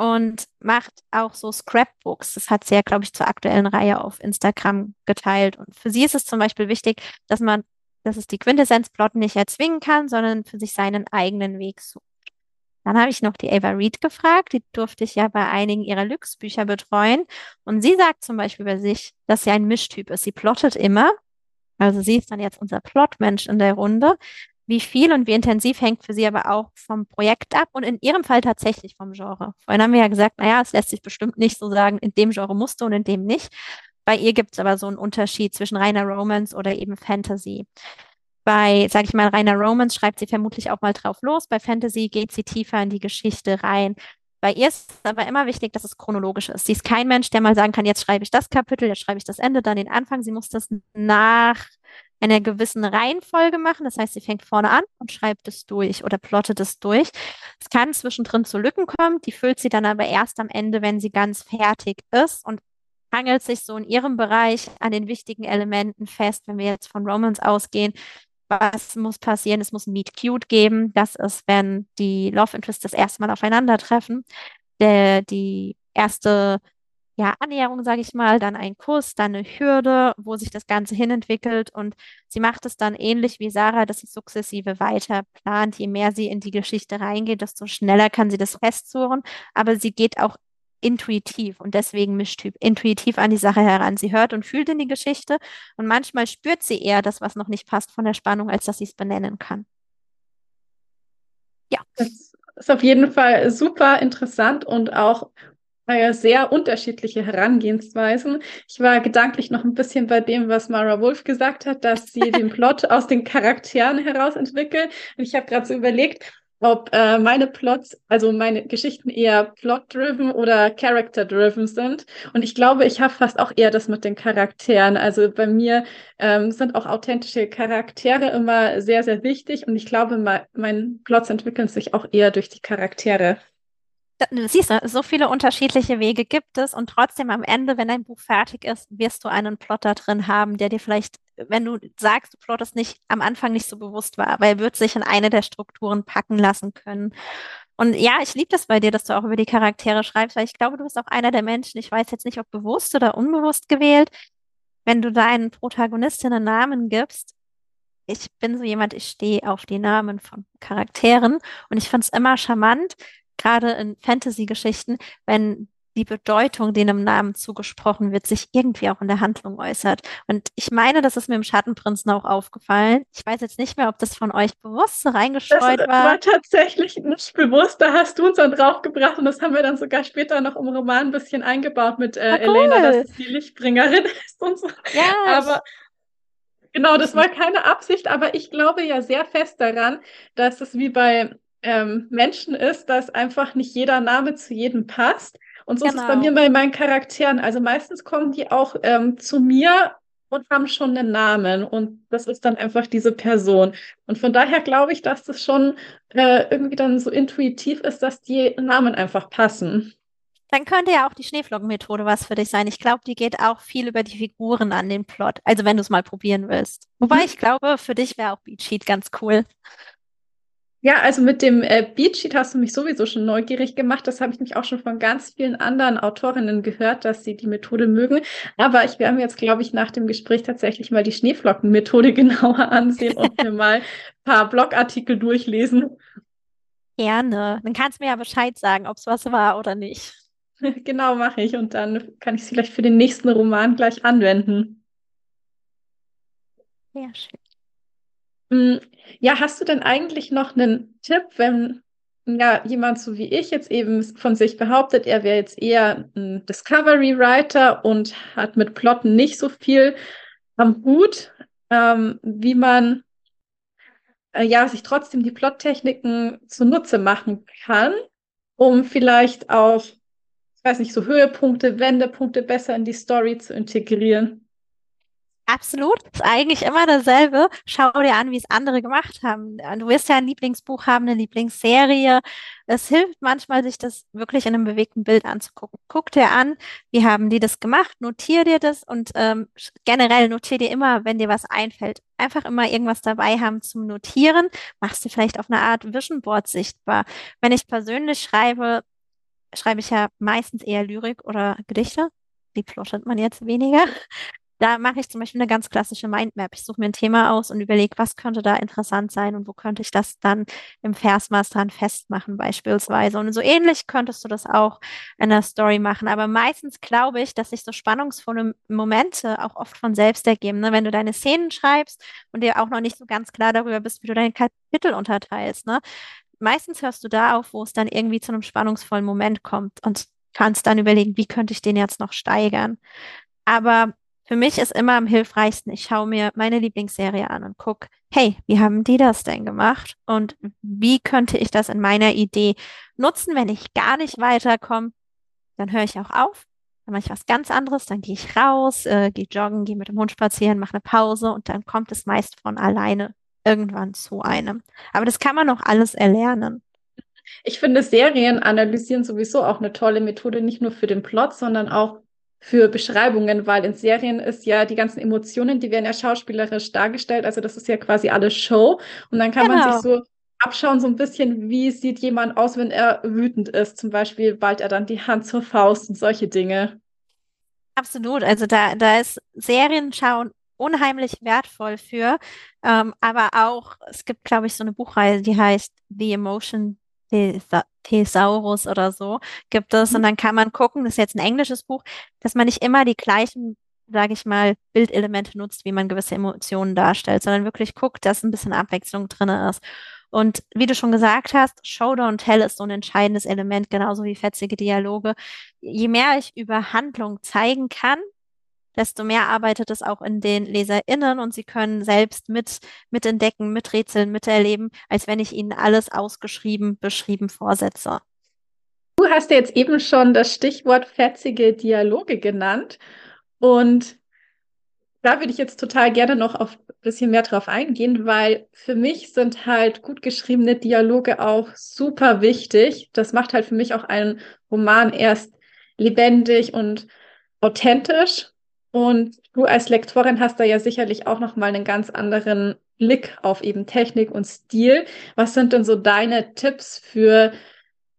und macht auch so Scrapbooks. Das hat sie ja, glaube ich, zur aktuellen Reihe auf Instagram geteilt. Und für sie ist es zum Beispiel wichtig, dass man, dass es die Quintessenz-Plot nicht erzwingen kann, sondern für sich seinen eigenen Weg sucht. Dann habe ich noch die Ava Reed gefragt, die durfte ich ja bei einigen ihrer Lux-Bücher betreuen. Und sie sagt zum Beispiel bei sich, dass sie ein Mischtyp ist. Sie plottet immer, also sie ist dann jetzt unser Plotmensch in der Runde. Wie viel und wie intensiv hängt für sie aber auch vom Projekt ab und in ihrem Fall tatsächlich vom Genre. Vorhin haben wir ja gesagt, naja, es lässt sich bestimmt nicht so sagen, in dem Genre musst du und in dem nicht. Bei ihr gibt es aber so einen Unterschied zwischen reiner Romance oder eben Fantasy. Bei, sage ich mal, reiner Romance schreibt sie vermutlich auch mal drauf los. Bei Fantasy geht sie tiefer in die Geschichte rein. Bei ihr ist es aber immer wichtig, dass es chronologisch ist. Sie ist kein Mensch, der mal sagen kann, jetzt schreibe ich das Kapitel, jetzt schreibe ich das Ende, dann den Anfang. Sie muss das nach einer gewissen Reihenfolge machen. Das heißt, sie fängt vorne an und schreibt es durch oder plottet es durch. Es kann zwischendrin zu Lücken kommen, die füllt sie dann aber erst am Ende, wenn sie ganz fertig ist und hangelt sich so in ihrem Bereich an den wichtigen Elementen fest, wenn wir jetzt von Romans ausgehen, was muss passieren? Es muss ein Meet Cute geben. Das ist, wenn die Love Interests das erste Mal aufeinandertreffen. Der, die erste ja, Annäherung, sage ich mal, dann ein Kuss, dann eine Hürde, wo sich das Ganze hinentwickelt. Und sie macht es dann ähnlich wie Sarah, dass sie sukzessive weiter plant. Je mehr sie in die Geschichte reingeht, desto schneller kann sie das festzurren. Aber sie geht auch intuitiv und deswegen Mischtyp, intuitiv an die Sache heran. Sie hört und fühlt in die Geschichte und manchmal spürt sie eher das, was noch nicht passt von der Spannung, als dass sie es benennen kann. Ja. Das ist auf jeden Fall super interessant und auch sehr unterschiedliche Herangehensweisen. Ich war gedanklich noch ein bisschen bei dem, was Mara Wolf gesagt hat, dass sie den <laughs> Plot aus den Charakteren heraus entwickelt. Und ich habe gerade so überlegt, ob äh, meine Plots, also meine Geschichten eher plot-driven oder character-driven sind. Und ich glaube, ich habe fast auch eher das mit den Charakteren. Also bei mir ähm, sind auch authentische Charaktere immer sehr, sehr wichtig. Und ich glaube, mein, meine Plots entwickeln sich auch eher durch die Charaktere. Du siehst, so viele unterschiedliche Wege gibt es und trotzdem am Ende, wenn dein Buch fertig ist, wirst du einen Plot da drin haben, der dir vielleicht wenn du sagst, du plottest nicht am Anfang nicht so bewusst war, aber er wird sich in eine der Strukturen packen lassen können. Und ja, ich liebe das bei dir, dass du auch über die Charaktere schreibst, weil ich glaube, du bist auch einer der Menschen, ich weiß jetzt nicht, ob bewusst oder unbewusst gewählt, wenn du deinen Protagonistinnen Namen gibst. Ich bin so jemand, ich stehe auf die Namen von Charakteren und ich finde es immer charmant, gerade in Fantasy-Geschichten, wenn die Bedeutung, die einem Namen zugesprochen wird, sich irgendwie auch in der Handlung äußert. Und ich meine, das ist mir im Schattenprinzen auch aufgefallen. Ich weiß jetzt nicht mehr, ob das von euch bewusst reingestreut das war. war tatsächlich nicht bewusst. Da hast du uns dann draufgebracht und das haben wir dann sogar später noch im Roman ein bisschen eingebaut mit äh, ah, cool. Elena, dass es die Lichtbringerin <laughs> ist und so. Ja. Aber genau, das war keine Absicht, aber ich glaube ja sehr fest daran, dass es wie bei ähm, Menschen ist, dass einfach nicht jeder Name zu jedem passt. Und so genau. ist es bei mir genau. bei meinen Charakteren. Also meistens kommen die auch ähm, zu mir und haben schon einen Namen. Und das ist dann einfach diese Person. Und von daher glaube ich, dass das schon äh, irgendwie dann so intuitiv ist, dass die Namen einfach passen. Dann könnte ja auch die Schneeflockenmethode was für dich sein. Ich glaube, die geht auch viel über die Figuren an den Plot. Also wenn du es mal probieren willst. Wobei mhm. ich glaube, für dich wäre auch Beat Sheet ganz cool. Ja, also mit dem äh, Beatsheet hast du mich sowieso schon neugierig gemacht. Das habe ich mich auch schon von ganz vielen anderen Autorinnen gehört, dass sie die Methode mögen. Aber ich werde mir jetzt, glaube ich, nach dem Gespräch tatsächlich mal die Schneeflockenmethode <laughs> genauer ansehen und mir mal ein <laughs> paar Blogartikel durchlesen. Gerne. Dann kannst du mir ja Bescheid sagen, ob es was war oder nicht. <laughs> genau, mache ich. Und dann kann ich es vielleicht für den nächsten Roman gleich anwenden. Sehr schön. Hm, ja, hast du denn eigentlich noch einen Tipp, wenn ja jemand so wie ich jetzt eben von sich behauptet, er wäre jetzt eher ein Discovery Writer und hat mit Plotten nicht so viel am Hut, ähm, wie man äh, ja sich trotzdem die Plottechniken zunutze machen kann, um vielleicht auch, ich weiß nicht, so Höhepunkte, Wendepunkte besser in die Story zu integrieren? Absolut. Ist eigentlich immer dasselbe. Schau dir an, wie es andere gemacht haben. Du wirst ja ein Lieblingsbuch haben, eine Lieblingsserie. Es hilft manchmal, sich das wirklich in einem bewegten Bild anzugucken. Guck dir an, wie haben die das gemacht, notier dir das und ähm, generell notier dir immer, wenn dir was einfällt. Einfach immer irgendwas dabei haben zum Notieren. Machst du vielleicht auf eine Art Vision Board sichtbar. Wenn ich persönlich schreibe, schreibe ich ja meistens eher Lyrik oder Gedichte. Die plottet man jetzt weniger. Da mache ich zum Beispiel eine ganz klassische Mindmap. Ich suche mir ein Thema aus und überlege, was könnte da interessant sein und wo könnte ich das dann im Versmaß dran festmachen beispielsweise. Und so ähnlich könntest du das auch in der Story machen. Aber meistens glaube ich, dass sich so spannungsvolle Momente auch oft von selbst ergeben. Ne? Wenn du deine Szenen schreibst und dir auch noch nicht so ganz klar darüber bist, wie du deine Kapitel unterteilst. Ne? Meistens hörst du da auf, wo es dann irgendwie zu einem spannungsvollen Moment kommt und kannst dann überlegen, wie könnte ich den jetzt noch steigern. Aber für mich ist immer am hilfreichsten, ich schaue mir meine Lieblingsserie an und gucke, hey, wie haben die das denn gemacht? Und wie könnte ich das in meiner Idee nutzen, wenn ich gar nicht weiterkomme? Dann höre ich auch auf, dann mache ich was ganz anderes, dann gehe ich raus, äh, gehe joggen, gehe mit dem Hund spazieren, mache eine Pause und dann kommt es meist von alleine irgendwann zu einem. Aber das kann man auch alles erlernen. Ich finde, Serien analysieren sowieso auch eine tolle Methode, nicht nur für den Plot, sondern auch für Beschreibungen, weil in Serien ist ja die ganzen Emotionen, die werden ja schauspielerisch dargestellt. Also das ist ja quasi alles Show. Und dann kann genau. man sich so abschauen, so ein bisschen, wie sieht jemand aus, wenn er wütend ist. Zum Beispiel ballt er dann die Hand zur Faust und solche Dinge. Absolut. Also da, da ist Serienschauen unheimlich wertvoll für. Ähm, aber auch, es gibt, glaube ich, so eine Buchreihe, die heißt The Emotion Thesaurus oder so gibt es. Mhm. Und dann kann man gucken, das ist jetzt ein englisches Buch, dass man nicht immer die gleichen, sage ich mal, Bildelemente nutzt, wie man gewisse Emotionen darstellt, sondern wirklich guckt, dass ein bisschen Abwechslung drin ist. Und wie du schon gesagt hast, Show Don't Tell ist so ein entscheidendes Element, genauso wie fetzige Dialoge. Je mehr ich über Handlung zeigen kann, desto mehr arbeitet es auch in den LeserInnen und sie können selbst mit, mitentdecken, miträtseln, miterleben, als wenn ich ihnen alles ausgeschrieben, beschrieben vorsetze. Du hast ja jetzt eben schon das Stichwort fetzige Dialoge genannt und da würde ich jetzt total gerne noch auf ein bisschen mehr drauf eingehen, weil für mich sind halt gut geschriebene Dialoge auch super wichtig. Das macht halt für mich auch einen Roman erst lebendig und authentisch. Und du als Lektorin hast da ja sicherlich auch noch mal einen ganz anderen Blick auf eben Technik und Stil. Was sind denn so deine Tipps für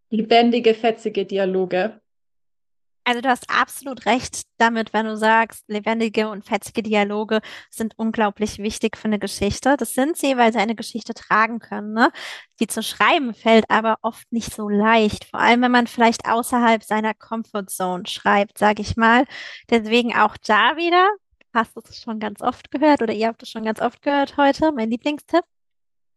lebendige, fetzige Dialoge? Also du hast absolut recht damit, wenn du sagst, lebendige und fetzige Dialoge sind unglaublich wichtig für eine Geschichte. Das sind sie, weil sie eine Geschichte tragen können. Ne? Die zu schreiben fällt aber oft nicht so leicht, vor allem wenn man vielleicht außerhalb seiner Comfortzone schreibt, sage ich mal. Deswegen auch da wieder, hast du es schon ganz oft gehört oder ihr habt es schon ganz oft gehört heute, mein Lieblingstipp,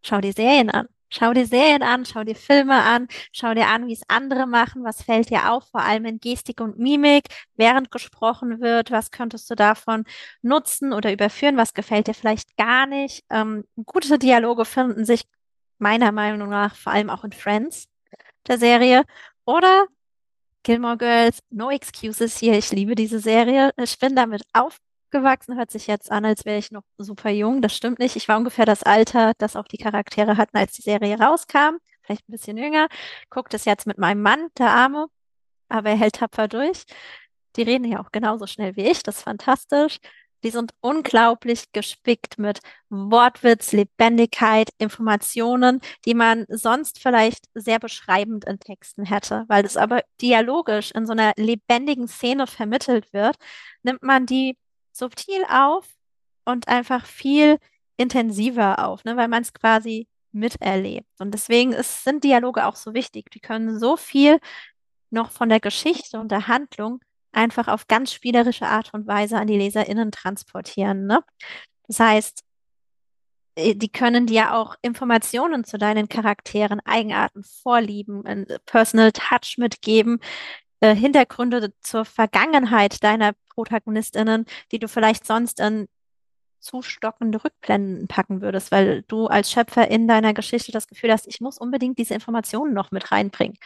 schau die Serien an. Schau dir Serien an, schau dir Filme an, schau dir an, wie es andere machen, was fällt dir auf, vor allem in Gestik und Mimik, während gesprochen wird, was könntest du davon nutzen oder überführen, was gefällt dir vielleicht gar nicht. Ähm, gute Dialoge finden sich meiner Meinung nach vor allem auch in Friends, der Serie. Oder Gilmore Girls, No Excuses hier. Ich liebe diese Serie. Ich bin damit auf aufgewachsen, hört sich jetzt an, als wäre ich noch super jung. Das stimmt nicht. Ich war ungefähr das Alter, das auch die Charaktere hatten, als die Serie rauskam. Vielleicht ein bisschen jünger. Guckt es jetzt mit meinem Mann, der Arme, aber er hält tapfer durch. Die reden ja auch genauso schnell wie ich. Das ist fantastisch. Die sind unglaublich gespickt mit Wortwitz, Lebendigkeit, Informationen, die man sonst vielleicht sehr beschreibend in Texten hätte. Weil das aber dialogisch in so einer lebendigen Szene vermittelt wird, nimmt man die subtil auf und einfach viel intensiver auf, ne, weil man es quasi miterlebt. Und deswegen ist, sind Dialoge auch so wichtig. Die können so viel noch von der Geschichte und der Handlung einfach auf ganz spielerische Art und Weise an die LeserInnen transportieren. Ne? Das heißt, äh, die können dir auch Informationen zu deinen Charakteren, Eigenarten, Vorlieben, ein Personal Touch mitgeben, äh, Hintergründe zur Vergangenheit deiner ProtagonistInnen, die du vielleicht sonst in zu stockende Rückblenden packen würdest, weil du als Schöpfer in deiner Geschichte das Gefühl hast, ich muss unbedingt diese Informationen noch mit reinbringen.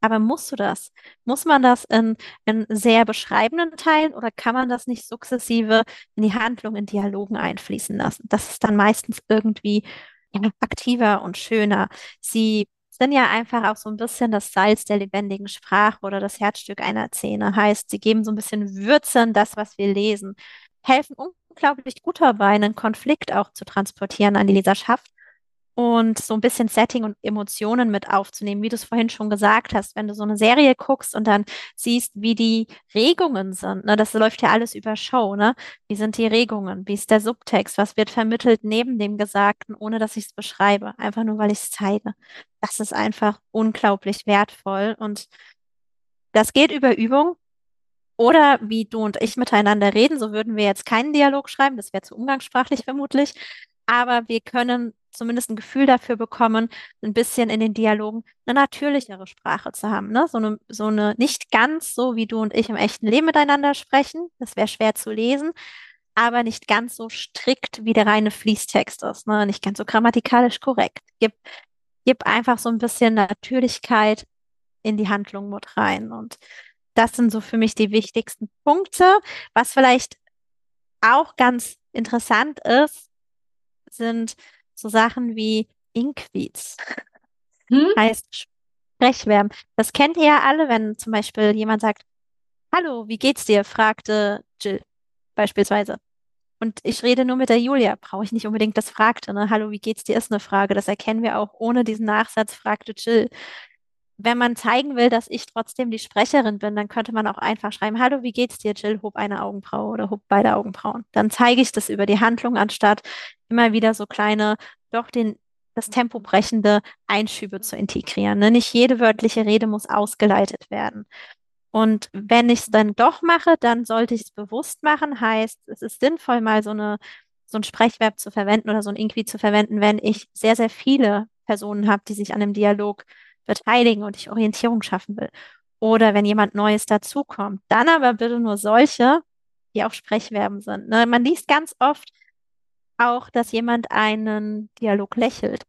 Aber musst du das? Muss man das in, in sehr beschreibenden Teilen oder kann man das nicht sukzessive in die Handlung, in Dialogen einfließen lassen? Das ist dann meistens irgendwie aktiver und schöner. Sie sind ja einfach auch so ein bisschen das Salz der lebendigen Sprache oder das Herzstück einer Szene. Heißt, sie geben so ein bisschen Würze in das, was wir lesen, helfen unglaublich gut dabei, einen Konflikt auch zu transportieren an die Leserschaft und so ein bisschen Setting und Emotionen mit aufzunehmen, wie du es vorhin schon gesagt hast, wenn du so eine Serie guckst und dann siehst, wie die Regungen sind, ne, das läuft ja alles über Show, ne? Wie sind die Regungen? Wie ist der Subtext? Was wird vermittelt neben dem Gesagten, ohne dass ich es beschreibe? Einfach nur, weil ich es zeige. Das ist einfach unglaublich wertvoll und das geht über Übung. Oder wie du und ich miteinander reden, so würden wir jetzt keinen Dialog schreiben, das wäre zu umgangssprachlich vermutlich. Aber wir können zumindest ein Gefühl dafür bekommen, ein bisschen in den Dialogen eine natürlichere Sprache zu haben. Ne? So eine, so eine, nicht ganz so, wie du und ich im echten Leben miteinander sprechen. Das wäre schwer zu lesen, aber nicht ganz so strikt, wie der reine Fließtext ist. Ne? Nicht ganz so grammatikalisch korrekt. Gib, gib einfach so ein bisschen Natürlichkeit in die Handlung mit rein. Und das sind so für mich die wichtigsten Punkte. Was vielleicht auch ganz interessant ist, sind so Sachen wie Inkwits. Hm? Heißt Sprechverben. Das kennt ihr ja alle, wenn zum Beispiel jemand sagt, Hallo, wie geht's dir? fragte Jill beispielsweise. Und ich rede nur mit der Julia, brauche ich nicht unbedingt das fragte. Ne? Hallo, wie geht's dir? ist eine Frage. Das erkennen wir auch ohne diesen Nachsatz, fragte Jill wenn man zeigen will, dass ich trotzdem die Sprecherin bin, dann könnte man auch einfach schreiben, hallo, wie geht's dir, Jill? Hob eine Augenbraue oder hob beide Augenbrauen. Dann zeige ich das über die Handlung, anstatt immer wieder so kleine, doch den, das Tempo brechende Einschübe zu integrieren. Ne? Nicht jede wörtliche Rede muss ausgeleitet werden. Und wenn ich es dann doch mache, dann sollte ich es bewusst machen. Heißt, es ist sinnvoll, mal so eine so ein Sprechverb zu verwenden oder so ein Inqui zu verwenden, wenn ich sehr, sehr viele Personen habe, die sich an einem Dialog beteiligen und ich Orientierung schaffen will. Oder wenn jemand Neues dazukommt, dann aber bitte nur solche, die auch Sprechverben sind. Ne? Man liest ganz oft auch, dass jemand einen Dialog lächelt.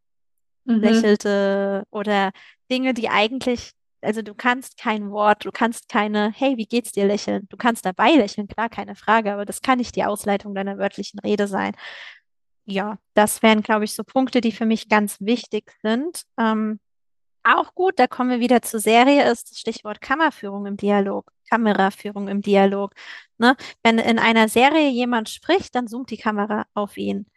Mhm. Lächelte oder Dinge, die eigentlich, also du kannst kein Wort, du kannst keine, hey, wie geht's dir lächeln? Du kannst dabei lächeln, klar, keine Frage, aber das kann nicht die Ausleitung deiner wörtlichen Rede sein. Ja, das wären, glaube ich, so Punkte, die für mich ganz wichtig sind. Ähm, auch gut, da kommen wir wieder zur Serie, ist das Stichwort Kammerführung im Dialog, Kameraführung im Dialog. Ne? Wenn in einer Serie jemand spricht, dann zoomt die Kamera auf ihn.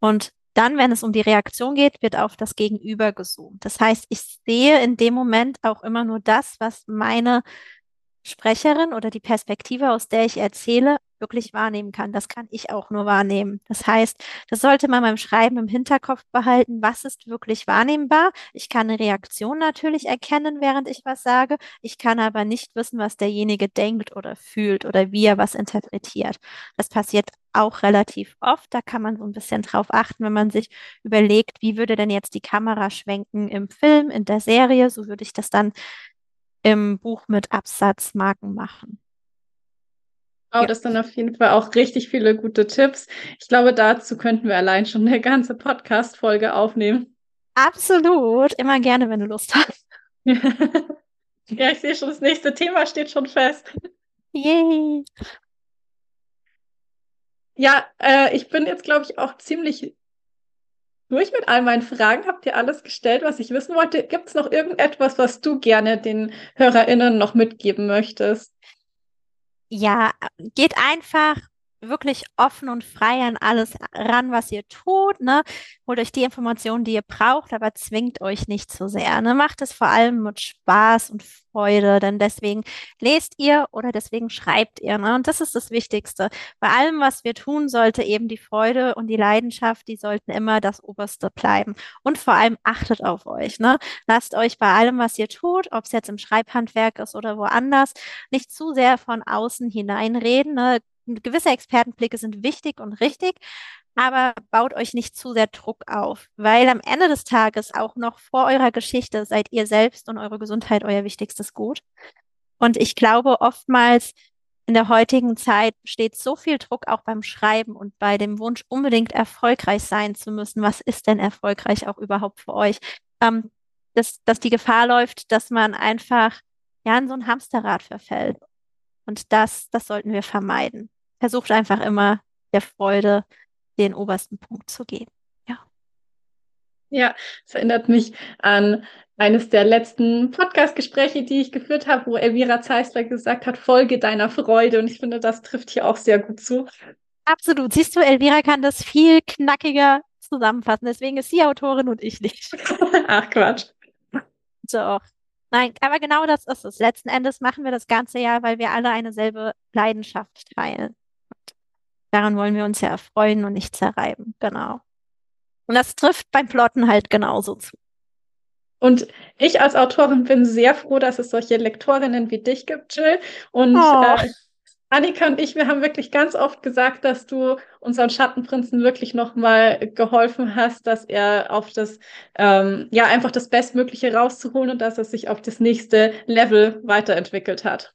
Und dann, wenn es um die Reaktion geht, wird auf das Gegenüber gezoomt. Das heißt, ich sehe in dem Moment auch immer nur das, was meine Sprecherin oder die Perspektive, aus der ich erzähle, wirklich wahrnehmen kann. Das kann ich auch nur wahrnehmen. Das heißt, das sollte man beim Schreiben im Hinterkopf behalten. Was ist wirklich wahrnehmbar? Ich kann eine Reaktion natürlich erkennen, während ich was sage. Ich kann aber nicht wissen, was derjenige denkt oder fühlt oder wie er was interpretiert. Das passiert auch relativ oft. Da kann man so ein bisschen drauf achten, wenn man sich überlegt, wie würde denn jetzt die Kamera schwenken im Film, in der Serie. So würde ich das dann im Buch mit Absatzmarken machen. Ja. das sind auf jeden Fall auch richtig viele gute Tipps. Ich glaube, dazu könnten wir allein schon eine ganze Podcast-Folge aufnehmen. Absolut. Immer gerne, wenn du Lust hast. <laughs> ja, ich sehe schon, das nächste Thema steht schon fest. Yay. Ja, äh, ich bin jetzt, glaube ich, auch ziemlich durch mit all meinen Fragen. Habt ihr alles gestellt, was ich wissen wollte? Gibt es noch irgendetwas, was du gerne den HörerInnen noch mitgeben möchtest? Ja, geht einfach wirklich offen und frei an alles ran, was ihr tut. Ne? Holt euch die Informationen, die ihr braucht, aber zwingt euch nicht zu sehr. Ne? Macht es vor allem mit Spaß und Freude, denn deswegen lest ihr oder deswegen schreibt ihr. Ne? Und das ist das Wichtigste. Bei allem, was wir tun, sollte eben die Freude und die Leidenschaft, die sollten immer das Oberste bleiben. Und vor allem achtet auf euch. Ne? Lasst euch bei allem, was ihr tut, ob es jetzt im Schreibhandwerk ist oder woanders, nicht zu sehr von außen hineinreden. Ne? Gewisse Expertenblicke sind wichtig und richtig, aber baut euch nicht zu sehr Druck auf, weil am Ende des Tages auch noch vor eurer Geschichte seid ihr selbst und eure Gesundheit euer wichtigstes Gut. Und ich glaube, oftmals in der heutigen Zeit besteht so viel Druck auch beim Schreiben und bei dem Wunsch, unbedingt erfolgreich sein zu müssen. Was ist denn erfolgreich auch überhaupt für euch? Ähm, dass, dass die Gefahr läuft, dass man einfach ja in so ein Hamsterrad verfällt. Und das, das sollten wir vermeiden. Versucht einfach immer der Freude den obersten Punkt zu geben. Ja. Ja, es erinnert mich an eines der letzten Podcast-Gespräche, die ich geführt habe, wo Elvira Zeisler gesagt hat, Folge deiner Freude. Und ich finde, das trifft hier auch sehr gut zu. Absolut. Siehst du, Elvira kann das viel knackiger zusammenfassen. Deswegen ist sie Autorin und ich nicht. <laughs> Ach Quatsch. Doch. Nein, aber genau das ist es. Letzten Endes machen wir das ganze Jahr, weil wir alle eine selbe Leidenschaft teilen. Daran wollen wir uns ja erfreuen und nicht zerreiben. Genau. Und das trifft beim Plotten halt genauso zu. Und ich als Autorin bin sehr froh, dass es solche Lektorinnen wie dich gibt, Jill. Und Oh. äh, Annika und ich, wir haben wirklich ganz oft gesagt, dass du unseren Schattenprinzen wirklich nochmal geholfen hast, dass er auf das, ähm, ja, einfach das Bestmögliche rauszuholen und dass er sich auf das nächste Level weiterentwickelt hat.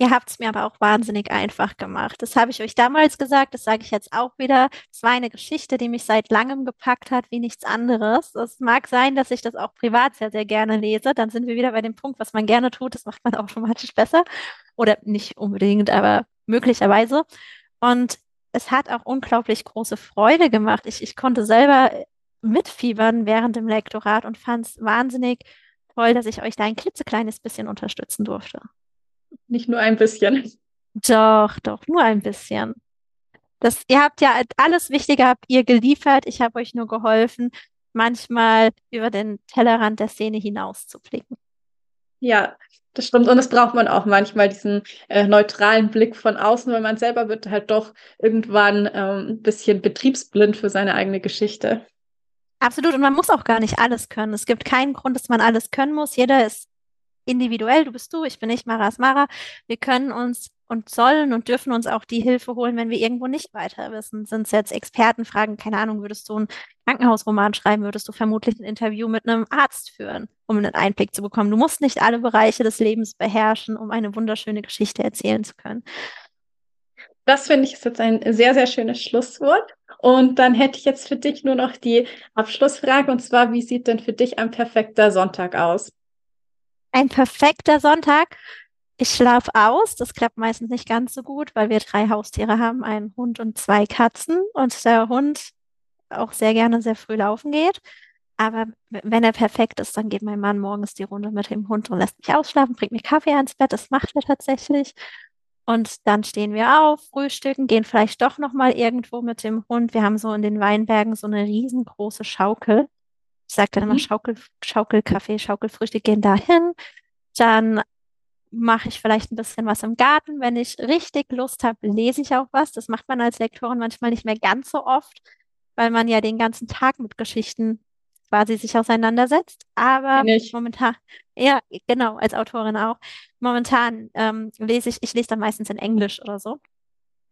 Ihr habt es mir aber auch wahnsinnig einfach gemacht. Das habe ich euch damals gesagt, das sage ich jetzt auch wieder. Es war eine Geschichte, die mich seit langem gepackt hat, wie nichts anderes. Es mag sein, dass ich das auch privat sehr, sehr gerne lese. Dann sind wir wieder bei dem Punkt, was man gerne tut, das macht man <laughs> automatisch besser. Oder nicht unbedingt, aber möglicherweise. Und es hat auch unglaublich große Freude gemacht. Ich, ich konnte selber mitfiebern während dem Lektorat und fand es wahnsinnig toll, dass ich euch da ein klitzekleines bisschen unterstützen durfte. Nicht nur ein bisschen. Doch, doch, nur ein bisschen. Das, ihr habt ja alles Wichtige habt ihr geliefert. Ich habe euch nur geholfen, manchmal über den Tellerrand der Szene hinaus zu blicken. Ja, das stimmt. Und das braucht man auch manchmal, diesen äh, neutralen Blick von außen, weil man selber wird halt doch irgendwann ähm, ein bisschen betriebsblind für seine eigene Geschichte. Absolut. Und man muss auch gar nicht alles können. Es gibt keinen Grund, dass man alles können muss. Jeder ist individuell. Du bist du, ich bin nicht Maras Mara. Wir können uns und sollen und dürfen uns auch die Hilfe holen, wenn wir irgendwo nicht weiter wissen. Sind es jetzt Expertenfragen? Keine Ahnung, würdest du einen Krankenhausroman schreiben, würdest du vermutlich ein Interview mit einem Arzt führen, um einen Einblick zu bekommen. Du musst nicht alle Bereiche des Lebens beherrschen, um eine wunderschöne Geschichte erzählen zu können. Das finde ich ist jetzt ein sehr, sehr schönes Schlusswort. Und dann hätte ich jetzt für dich nur noch die Abschlussfrage, und zwar, wie sieht denn für dich ein perfekter Sonntag aus? Ein perfekter Sonntag. Ich schlafe aus. Das klappt meistens nicht ganz so gut, weil wir drei Haustiere haben, einen Hund und zwei Katzen. Und der Hund auch sehr gerne sehr früh laufen geht. Aber wenn er perfekt ist, dann geht mein Mann morgens die Runde mit dem Hund und lässt mich ausschlafen, bringt mir Kaffee ans Bett. Das macht er tatsächlich. Und dann stehen wir auf, frühstücken, gehen vielleicht doch noch mal irgendwo mit dem Hund. Wir haben so in den Weinbergen so eine riesengroße Schaukel. Ich sage dann immer Mhm. Schaukel, Schaukelkaffee, Schaukelfrühstück, gehen dahin. Dann mache ich vielleicht ein bisschen was im Garten. Wenn ich richtig Lust habe, lese ich auch was. Das macht man als Lektorin manchmal nicht mehr ganz so oft, weil man ja den ganzen Tag mit Geschichten quasi sich auseinandersetzt. Aber momentan, ja, genau, als Autorin auch. Momentan ähm, lese ich, ich lese dann meistens in Englisch oder so.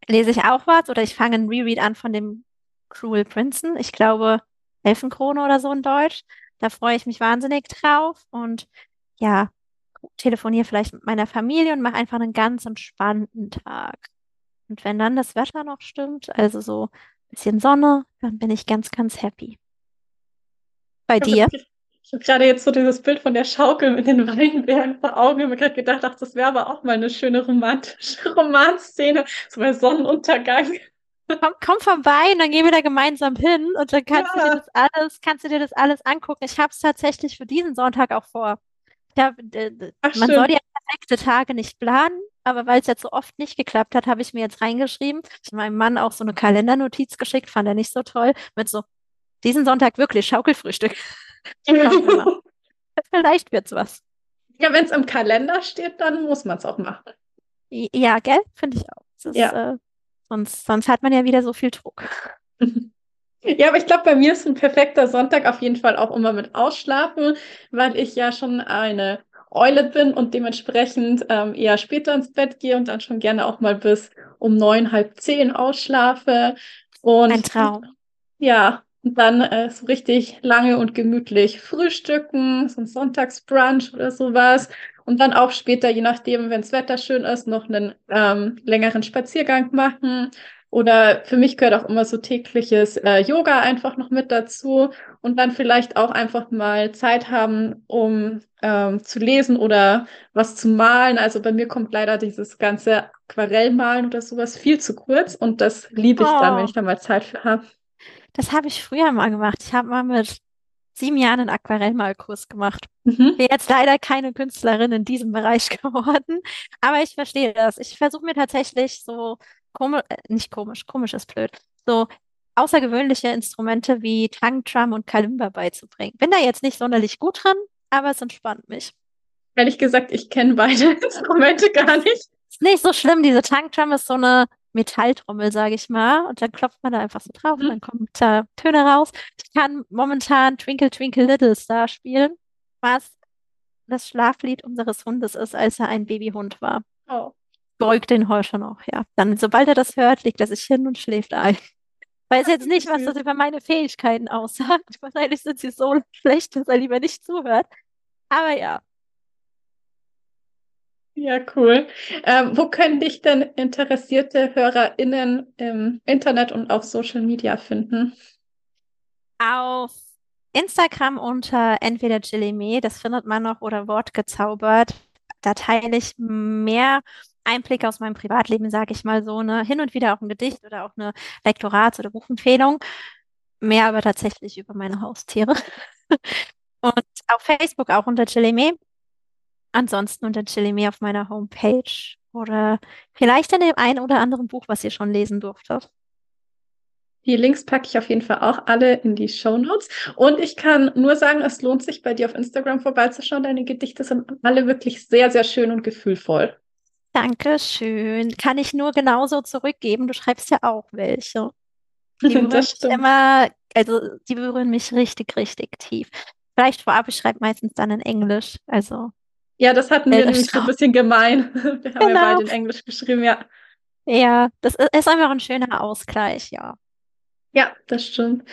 Lese ich auch was oder ich fange ein Reread an von dem Cruel Princeton. Ich glaube, Elfenkrone oder so in Deutsch. Da freue ich mich wahnsinnig drauf und ja, telefoniere vielleicht mit meiner Familie und mache einfach einen ganz entspannten Tag. Und wenn dann das Wetter noch stimmt, also so ein bisschen Sonne, dann bin ich ganz, ganz happy. Bei dir? Ich habe gerade jetzt so dieses Bild von der Schaukel mit den Weinbergen vor Augen. Ich habe mir gerade gedacht, ach, das wäre aber auch mal eine schöne romantische <laughs> Romanszene, so bei Sonnenuntergang. Komm, komm vorbei und dann gehen wir da gemeinsam hin und dann kannst du dir Ja. das alles, kannst du dir das alles angucken. Ich habe es tatsächlich für diesen Sonntag auch vor. Hab, äh, Ach, man soll ja perfekte Tage nicht planen, aber weil es jetzt so oft nicht geklappt hat, habe ich mir jetzt reingeschrieben. Ich habe meinem Mann auch so eine Kalendernotiz geschickt, fand er nicht so toll, mit so, diesen Sonntag wirklich Schaukelfrühstück. <laughs> Vielleicht wird's was. Ja, wenn es im Kalender steht, dann muss man es auch machen. Ja, gell? Finde ich auch. Ist, Ja. äh, sonst, sonst hat man ja wieder so viel Druck. Ja, aber ich glaube, bei mir ist ein perfekter Sonntag auf jeden Fall auch immer mit Ausschlafen, weil ich ja schon eine Eule bin und dementsprechend ähm, eher später ins Bett gehe und dann schon gerne auch mal bis um neun, halb zehn ausschlafe. Und Ein Traum. ja, und dann äh, so richtig lange und gemütlich frühstücken, so ein Sonntagsbrunch oder sowas. Und dann auch später, je nachdem, wenn das Wetter schön ist, noch einen ähm, längeren Spaziergang machen. Oder für mich gehört auch immer so tägliches äh, Yoga einfach noch mit dazu und dann vielleicht auch einfach mal Zeit haben, um ähm, zu lesen oder was zu malen. Also bei mir kommt leider dieses ganze Aquarellmalen oder sowas viel zu kurz und das liebe ich dann, wenn Oh, ich da mal Zeit für habe. das habe ich früher mal gemacht. Ich habe mal mit sieben Jahren einen Aquarellmalkurs gemacht. Mhm. Bin jetzt leider keine Künstlerin in diesem <laughs> Bereich geworden, aber ich verstehe das. Ich versuche mir tatsächlich so komisch, äh, nicht komisch, komisch ist blöd, so außergewöhnliche Instrumente wie Tangdrum und Kalimba beizubringen. Bin da jetzt nicht sonderlich gut drin, aber es entspannt mich. Ehrlich gesagt, ich kenne beide <laughs> Instrumente gar nicht. Ist nicht so schlimm. Diese Tangdrum ist so eine Metalltrommel, sage ich mal. Und dann klopft man da einfach so drauf und Mhm. dann kommen da Töne raus. Ich kann momentan Twinkle Twinkle Little Star spielen, was das Schlaflied unseres Hundes ist, als er ein Babyhund war. Oh. Beruhigt den heute noch, ja. Dann, sobald er das hört, legt er sich hin und schläft ein. <laughs> Weiß jetzt nicht, was das über meine Fähigkeiten aussagt. <laughs> Wahrscheinlich sind sie so schlecht, dass er lieber nicht zuhört. Aber ja. Ja, cool. Ähm, wo können dich denn interessierte HörerInnen im Internet und auf Social Media finden? Auf Instagram unter entweder Chilime, das findet man noch, oder Wortgezaubert. Da teile ich mehr Einblicke aus meinem Privatleben, sage ich mal so, ne? Hin und wieder auch ein Gedicht oder auch eine Lektorats- oder Buchempfehlung. Mehr aber tatsächlich über meine Haustiere. <laughs> Und auf Facebook auch unter Chilime. Ansonsten unter Chilime auf meiner Homepage oder vielleicht in dem einen oder anderen Buch, was ihr schon lesen durftet. Die Links packe ich auf jeden Fall auch alle in die Shownotes. Und ich kann nur sagen, es lohnt sich, bei dir auf Instagram vorbeizuschauen. Deine Gedichte sind alle wirklich sehr, sehr schön und gefühlvoll. Dankeschön. Kann ich nur genauso zurückgeben. Du schreibst ja auch welche. Die <laughs> berühren Das mich stimmt. immer, also die berühren mich richtig, richtig tief. Vielleicht vorab, ich schreibe meistens dann in Englisch. Also, Ja, das hatten wir nämlich so ein bisschen gemein. <laughs> Wir haben ja Genau. beide in Englisch geschrieben, ja. Ja, das ist einfach ein schöner Ausgleich, ja. Ja, das stimmt.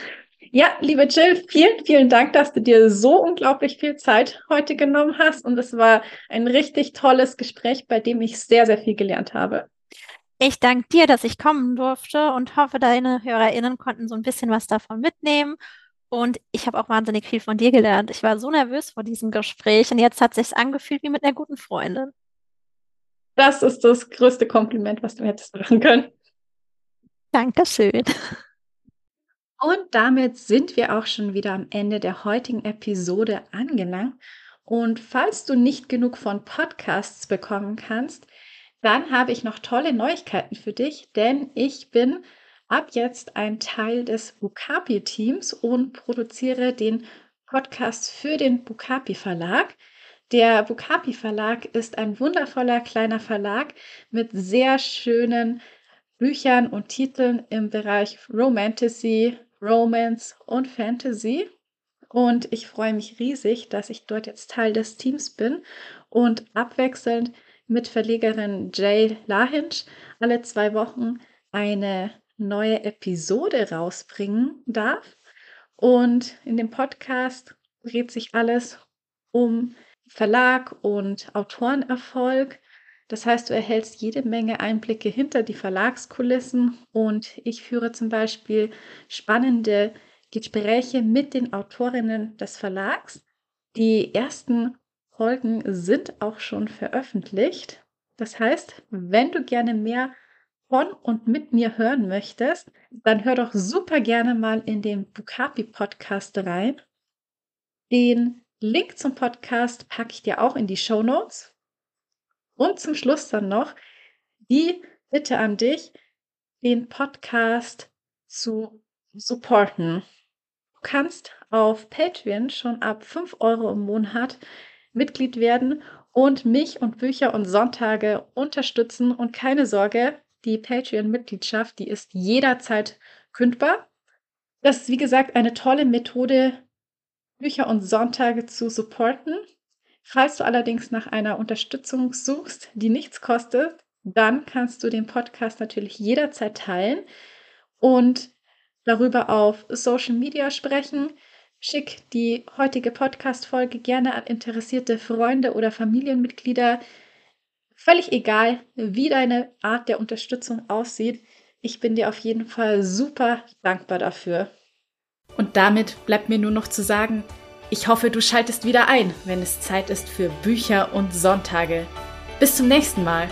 Ja, liebe Jill, vielen, vielen Dank, dass du dir so unglaublich viel Zeit heute genommen hast. Und es war ein richtig tolles Gespräch, bei dem ich sehr, sehr viel gelernt habe. Ich danke dir, dass ich kommen durfte und hoffe, deine HörerInnen konnten so ein bisschen was davon mitnehmen. Und ich habe auch wahnsinnig viel von dir gelernt. Ich war so nervös vor diesem Gespräch und jetzt hat sich's angefühlt wie mit einer guten Freundin. Das ist das größte Kompliment, was du hättest machen können. Dankeschön. Und damit sind wir auch schon wieder am Ende der heutigen Episode angelangt. Und falls du nicht genug von Podcasts bekommen kannst, dann habe ich noch tolle Neuigkeiten für dich, denn ich bin ab jetzt ein Teil des Bukapi-Teams und produziere den Podcast für den Bukapi Verlag. Der Bukapi Verlag ist ein wundervoller kleiner Verlag mit sehr schönen Büchern und Titeln im Bereich Romantasy, Romance und Fantasy. Und ich freue mich riesig, dass ich dort jetzt Teil des Teams bin und abwechselnd mit Verlegerin Jay Lahinch alle zwei Wochen eine neue Episode rausbringen darf. Und in dem Podcast dreht sich alles um Verlag und Autorenerfolg. Das heißt, du erhältst jede Menge Einblicke hinter die Verlagskulissen und ich führe zum Beispiel spannende Gespräche mit den Autorinnen des Verlags. Die ersten Folgen sind auch schon veröffentlicht. Das heißt, wenn du gerne mehr von und mit mir hören möchtest, dann hör doch super gerne mal in den Bukapi Podcast rein. Den Link zum Podcast packe ich dir auch in die Show Notes. Und zum Schluss dann noch die Bitte an dich, den Podcast zu supporten. Du kannst auf Patreon schon ab 5 Euro im Monat Mitglied werden und mich und Bücher und Sonntage unterstützen. Und keine Sorge, die Patreon-Mitgliedschaft, die ist jederzeit kündbar. Das ist, wie gesagt, eine tolle Methode, Bücher und Sonntage zu supporten. Falls du allerdings nach einer Unterstützung suchst, die nichts kostet, dann kannst du den Podcast natürlich jederzeit teilen und darüber auf Social Media sprechen. Schick die heutige Podcast-Folge gerne an interessierte Freunde oder Familienmitglieder. Völlig egal, wie deine Art der Unterstützung aussieht. Ich bin dir auf jeden Fall super dankbar dafür. Und damit bleibt mir nur noch zu sagen, ich hoffe, du schaltest wieder ein, wenn es Zeit ist für Bücher und Sonntage. Bis zum nächsten Mal.